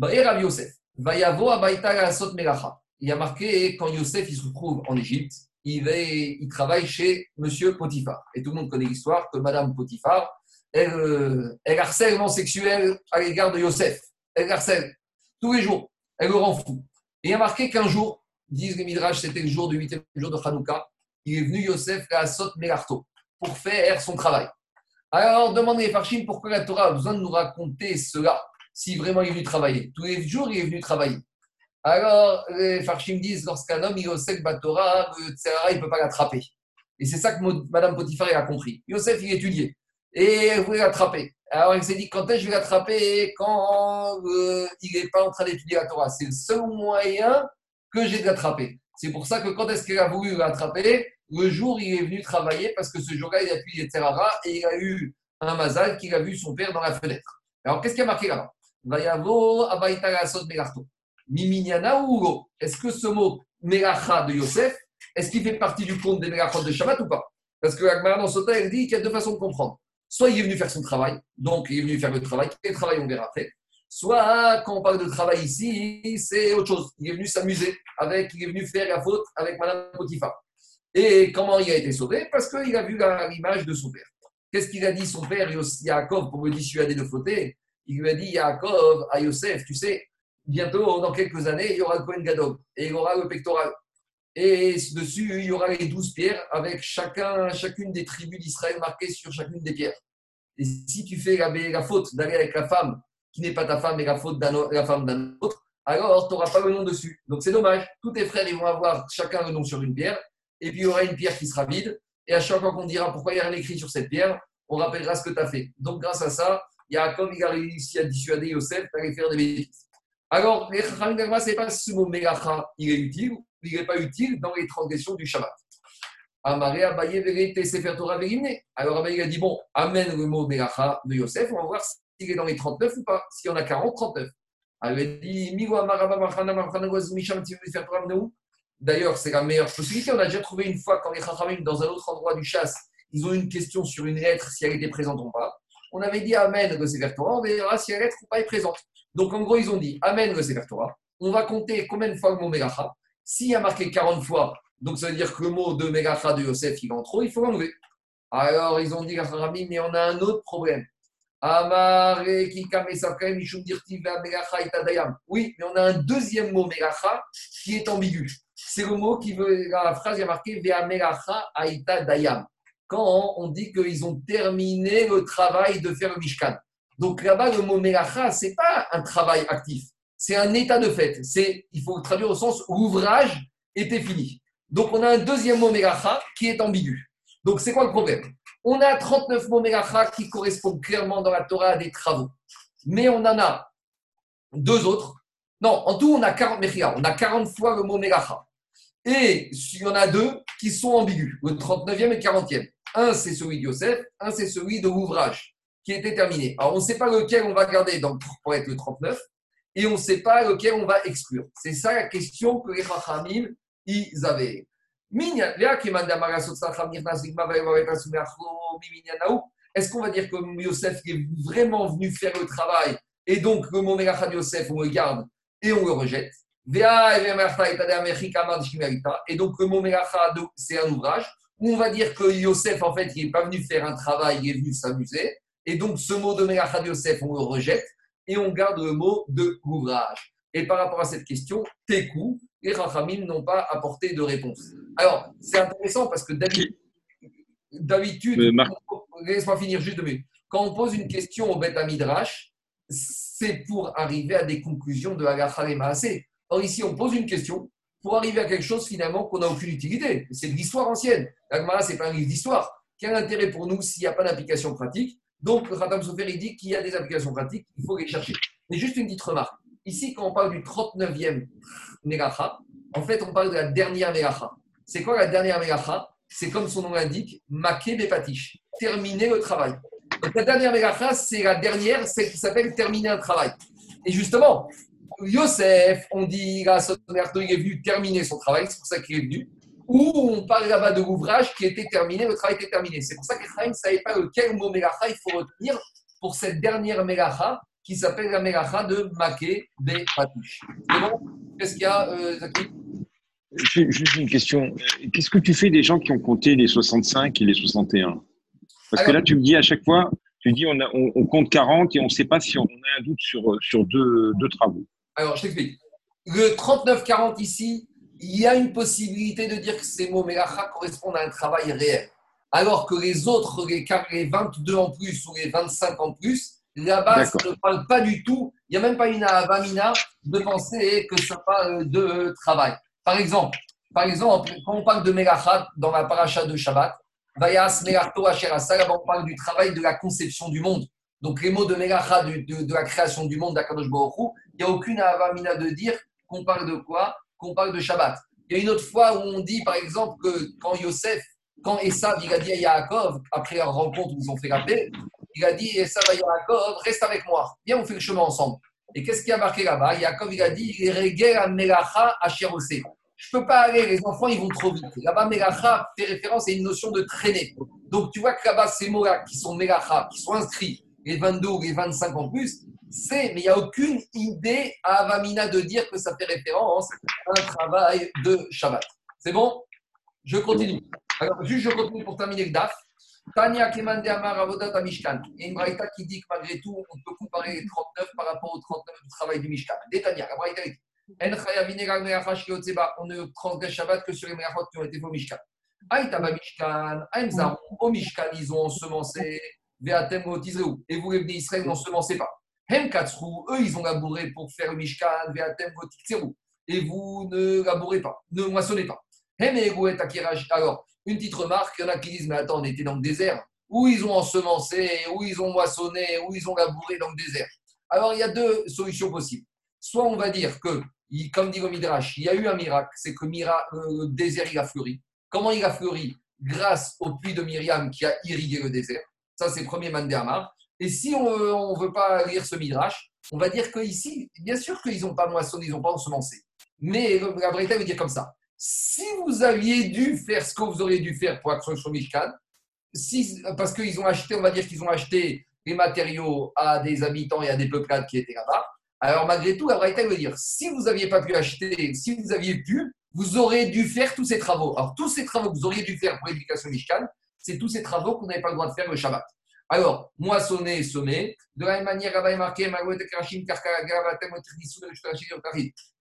Rav Yosef, Vayavo Abaita Sot Melacha. Il y a marqué quand Yosef il se trouve en Égypte, il, il travaille chez Monsieur Potiphar. Et tout le monde connaît l'histoire que Madame Potiphar, elle, euh, elle harcèlement sexuel à l'égard de Yosef. Elle harcèle tous les jours. Elle le rend fou. Il y a marqué qu'un jour, disent les Midrash, c'était le jour du huitième jour de Hanouka, il est venu Yosef à Sot Melarto pour faire son travail. Alors, demandez à Farshim pourquoi la Torah a besoin de nous raconter cela, si vraiment il est venu travailler? Tous les jours, il est venu travailler. Alors, les Farshim disent lorsqu'un homme, Yosef Batora, le il ne peut pas l'attraper. Et c'est ça que Madame Potiphar a compris. Yosef, il étudiait. Et elle voulait l'attraper. Alors, il s'est dit quand est-ce que je vais l'attraper Quand euh, il n'est pas en train d'étudier la Torah? C'est le seul moyen que j'ai de l'attraper. C'est pour ça que quand est-ce qu'elle a voulu l'attraper? Le jour, il est venu travailler parce que ce jour-là, il a pu y Terrara et il a eu un mazal qu'il a vu son père dans la fenêtre. Alors, qu'est-ce qui a marqué là-bas? Miminyana ou Est-ce que ce mot Melacha de Yosef, est-ce qu'il fait partie du compte des Melachot de Shabbat ou pas? Parce que Agmara dans Sota, elle dit qu'il y a deux façons de comprendre. Soit il est venu faire son travail, donc il est venu faire le travail. Quel travail on verra après Soit, quand on parle de travail ici, c'est autre chose. Il est venu s'amuser avec, il est venu faire la faute avec Madame Potiphar. Et comment il a été sauvé? Parce qu'il a vu l'image de son père. Qu'est-ce qu'il a dit son père, Yaakov, pour me dissuader de fauter? Il lui a dit, Yaakov, à Yosef, tu sais, bientôt, dans quelques années, il y aura le Kohen Gadol et il aura le pectoral. Et dessus, il y aura les douze pierres avec chacun, chacune des tribus d'Israël marquées sur chacune des pierres. Et si tu fais la, faute d'aller avec la femme qui n'est pas ta femme et la faute de la femme d'un autre, alors tu n'auras pas le nom dessus. Donc c'est dommage. Tous tes frères, ils vont avoir chacun le nom sur une pierre, et puis il y aura une pierre qui sera vide, et à chaque fois qu'on dira pourquoi il n'y a rien écrit sur cette pierre, on rappellera ce que tu as fait. Donc grâce à ça, Yaakov, il a réussi à dissuader Yosef d'aller faire des bêtises. Alors, les Chachamim ce n'est pas ce mot Melacha, il est utile, il n'est pas utile dans les transgressions du Shabbat? Amaré Abaye Vérité Sefer Torah Alors Abaye a dit bon, amène le mot Melacha de Yosef, on va voir s'il est dans les 39 ou pas. S'il y en a 40, 39. Elle a dit D'ailleurs, c'est la meilleure possibilité. On a déjà trouvé une fois quand les Chachamim, dans un autre endroit du chasse, ils ont une question sur une lettre, si elle était présente ou pas. On avait dit Amen le Sefer Torah, on verra si la lettre ou pas est présente. Donc en gros, ils ont dit Amen le Sefer. On va compter combien de fois le mot Megacha. S'il y a marqué 40 fois, donc ça veut dire que le mot de Megacha de Yosef, il en trop, il faut l'enlever. Alors ils ont dit mais on a un autre problème. Oui, mais on a un deuxième mot Melacha qui est ambigu. C'est le mot qui veut, la phrase, il y a marqué Aita Dayam. Quand on dit qu'ils ont terminé le travail de faire le Mishkan. Donc là-bas, le mot Melacha, ce n'est pas un travail actif, c'est un état de fait. C'est, il faut traduire au sens l'ouvrage était fini. Donc on a un deuxième mot Melacha qui est ambigu. Donc c'est quoi le problème? On a 39 mots Melacha qui correspondent clairement dans la Torah à des travaux. Mais on en a deux autres. Non, en tout, on a 40 On a 40 fois le mot Melacha. Et il y en a deux qui sont ambigus, le 39e et le 40e. Un, c'est celui de Yosef, un, c'est celui de l'ouvrage qui était terminé. Alors, on ne sait pas lequel on va garder donc, pour être le 39 et on ne sait pas lequel on va exclure. C'est ça la question que les Chachamim, ils avaient. Est-ce qu'on va dire que Yosef est vraiment venu faire le travail et donc le mot de Yosef, on le garde et on le rejette et donc le mot c'est un ouvrage où on va dire que Yosef, en fait, il n'est pas venu faire un travail, il est venu s'amuser. Et donc ce mot de Melacha de Yosef, on le rejette et on garde le mot de ouvrage. Et par rapport à cette question, Tekou, les Rachamim n'ont pas apporté de réponse. Alors, c'est intéressant parce que d'habitude, laisse-moi finir juste deux minutes. Quand on pose une question au Beth Midrash, c'est pour arriver à des conclusions de Halacha et Or, ici, on pose une question pour arriver à quelque chose finalement qu'on n'a aucune utilité. C'est de l'histoire ancienne. L'Agmara, ce n'est pas un livre d'histoire. quel intérêt pour nous s'il n'y a pas d'application pratique? Donc, le Khatam Sofer, il dit qu'il y a des applications pratiques, il faut les chercher. Mais juste une petite remarque. Ici, quand on parle du 39e Melacha, en fait, on parle de la dernière Melacha. C'est quoi la dernière Melacha C'est comme son nom l'indique, Maké Bepatish, terminer le travail. Donc, la dernière Melacha, c'est la dernière, celle qui s'appelle terminer un travail. Et justement, Yosef, on dit, il est venu terminer son travail, c'est pour ça qu'il est venu. Ou on parle là-bas de l'ouvrage qui était terminé, le travail était terminé. C'est pour ça qu'Ephraim ne savait pas lequel mot Melacha il faut retenir pour cette dernière Melacha qui s'appelle la Melacha de Maké de Patish. C'est bon Qu'est-ce qu'il y a, euh, Zaki Juste une question. Qu'est-ce que tu fais des gens qui ont compté les 65 et les 61 Parce que là, tu me dis à chaque fois, tu dis on, on, compte 40 et on ne sait pas si on a un doute sur, sur deux, deux travaux. Alors, je t'explique. Le 39-40 ici, il y a une possibilité de dire que ces mots Melacha correspondent à un travail réel. Alors que les autres, les, les 22 en plus ou les 25 en plus, Là-bas, ça ne parle pas du tout. Il n'y a même pas une avamina de penser que ça parle de travail. Par exemple, par exemple, quand on parle de Melachat dans la paracha de Shabbat, Vayas on parle du travail de la conception du monde. Donc les mots de Melachat, de, la création du monde d'Akadosh Baruch il n'y a aucune avamina de dire qu'on parle de quoi? Qu'on parle de Shabbat. Il y a une autre fois où on dit, par exemple, que quand Yosef, quand Esav, il a dit à Yaakov, après leur rencontre où ils ont fait la paix, il a dit, ça va Yaakov, reste avec moi. Viens, on fait le chemin ensemble. Et qu'est-ce qui a marqué là-bas? Yaakov, il a dit, à Melacha à Je ne peux pas aller, les enfants, ils vont trop vite. Là-bas, Melacha fait référence à une notion de traîner. Donc, tu vois que là-bas, ces mots-là qui sont Melacha, qui sont inscrits, les 22 ou les 25 en plus, c'est, mais il n'y a aucune idée à Avamina de dire que ça fait référence à un travail de Shabbat. C'est bon? Je continue. Alors, juste, je continue pour terminer le DAF. Tania Kemande Amar Avodat Mishkan. Il y a une braïta qui dit que malgré tout, on peut comparer les 39 par rapport aux 39 du travail du Mishkan. Détania, la braïta dit on ne transgresse Shabbat que sur les merachot qui ont été au Mishkan. Aïtaba Mishkan, Aïmzaron, au Mishkan, ils ont ensemencé. Et vous, les Israël, n'ensemencez pas. Hem Katsrou, eux, ils ont labouré pour faire Mishkan, Veatem Otizreu. Et vous ne labourez pas, ne moissonnez pas. Hem Egouet Akiraj. Alors, une petite remarque, il y en a qui disent, mais attends, on était dans le désert. Où ils ont ensemencé, où ils ont moissonné, où ils ont labouré dans le désert. Alors, il y a deux solutions possibles. Soit on va dire que, comme dit le il y a eu un miracle, c'est que le désert, il a fleuri. Comment il a fleuri? Grâce au puits de Myriam qui a irrigué le désert. Ça, c'est le premier Mandéamar. Et si on ne veut pas lire ce Midrash, on va dire qu'ici, bien sûr qu'ils n'ont pas moissonné, ils n'ont pas ensemencé. Mais la vérité veut dire comme ça si vous aviez dû faire ce que vous auriez dû faire pour Action sur Mishkan, si, parce qu'ils ont acheté, on va dire qu'ils ont acheté les matériaux à des habitants et à des peuplades qui étaient là-bas, alors malgré tout, la Braïta veut dire, si vous n'aviez pas pu acheter, si vous aviez pu, vous auriez dû faire tous ces travaux. Alors tous ces travaux que vous auriez dû faire pour l'éducation Mishkan, c'est tous ces travaux qu'on n'avait pas le droit de faire le Shabbat. Alors, moissonner et de la même manière,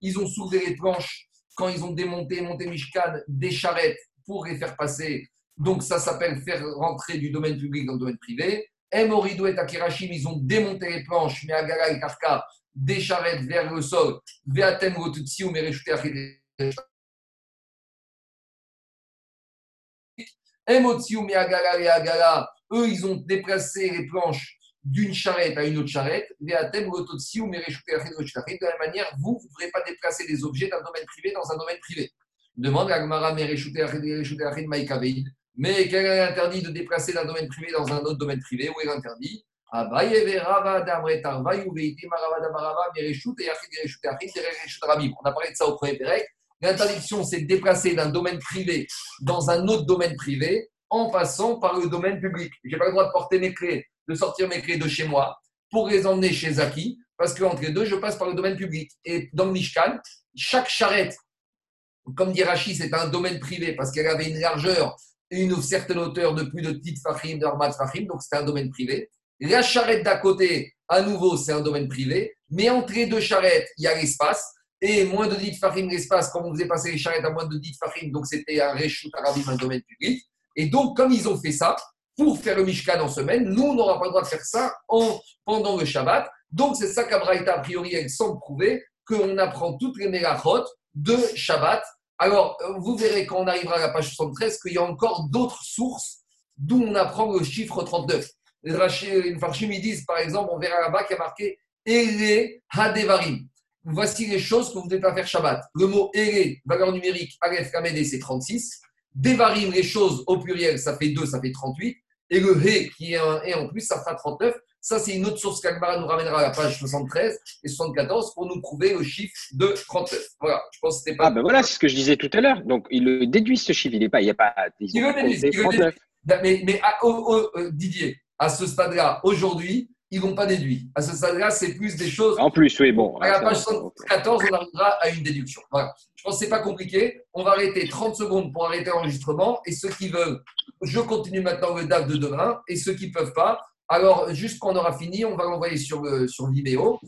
ils ont soulevé les planches quand ils ont démonté, monté Mishkan, des charrettes pour les faire passer. Donc ça s'appelle faire rentrer du domaine public dans le domaine privé. Emorido et Akirashim, ils ont démonté les planches, mais et Karka, des charrettes vers le sol. Veatem et eux, ils ont déplacé les planches d'une charrette à une autre charrette, de la même manière, vous, vous ne pourrez pas déplacer des objets d'un domaine privé dans un domaine privé. Demande à Gmara mais quel est l'interdit de déplacer d'un domaine privé dans un autre domaine privé? Où est l'interdit? On a parlé de ça au premier. L'interdiction, c'est de déplacer d'un domaine privé dans un autre domaine privé en passant par le domaine public. Je n'ai pas le droit de porter mes clés de sortir mes clés de chez moi pour les emmener chez Zaki, parce qu'entre les deux, je passe par le domaine public. Et dans le Mishkan, chaque charrette, comme dit Rachid, c'est un domaine privé parce qu'elle avait une largeur et une certaine hauteur de plus de petites fachim, de fachim, donc c'est un domaine privé. La charrette d'à côté, à nouveau, c'est un domaine privé, mais entre les deux charrettes, il y a l'espace. Et moins de 10 fachim l'espace, comme on faisait passer les charrettes à moins de 10 fachim, donc c'était un réchout arabim, un domaine public. Et donc, comme ils ont fait ça, pour faire le Mishkan en semaine. Nous, on n'aura pas le droit de faire ça en, pendant le Shabbat. Donc, c'est ça qu'Abraïta, a priori, elle semble prouver qu'on apprend toutes les mélachot de Shabbat. Alors, vous verrez quand on arrivera à la page 73 qu'il y a encore d'autres sources d'où on apprend le chiffre 39. Les Farshim, ils disent, par exemple, on verra là-bas qu'il y a marqué Ele Hadevarim. Voici les choses que vous ne devez pas faire Shabbat. Le mot Ele, valeur numérique, Aleph Kamede, c'est 36. Devarim, les choses au pluriel, ça fait 2, ça fait 38. Et le He, qui est un E en plus, ça fera 39. Ça, c'est une autre source qu'Almara nous ramènera à la page 73 et 74 pour nous prouver le chiffre de 39. Voilà, je pense que c'était pas. Ah, ben voilà, c'est ce que je disais tout à l'heure. Donc, il le déduit ce chiffre. Il n'est pas. Il n'y a pas. Il, le déduit. Mais, mais à, euh, Didier, à ce stade-là, aujourd'hui, ils ne l'ont pas déduit. À ce stade-là, c'est plus des choses. En plus, oui, bon. À la page 74, on arrivera à une déduction. Voilà. Je pense que ce n'est pas compliqué. On va arrêter 30 secondes pour arrêter l'enregistrement. Et ceux qui veulent, je continue maintenant le DAF de demain. Et ceux qui ne peuvent pas, alors juste quand on aura fini, on va l'envoyer sur, sur Vimeo.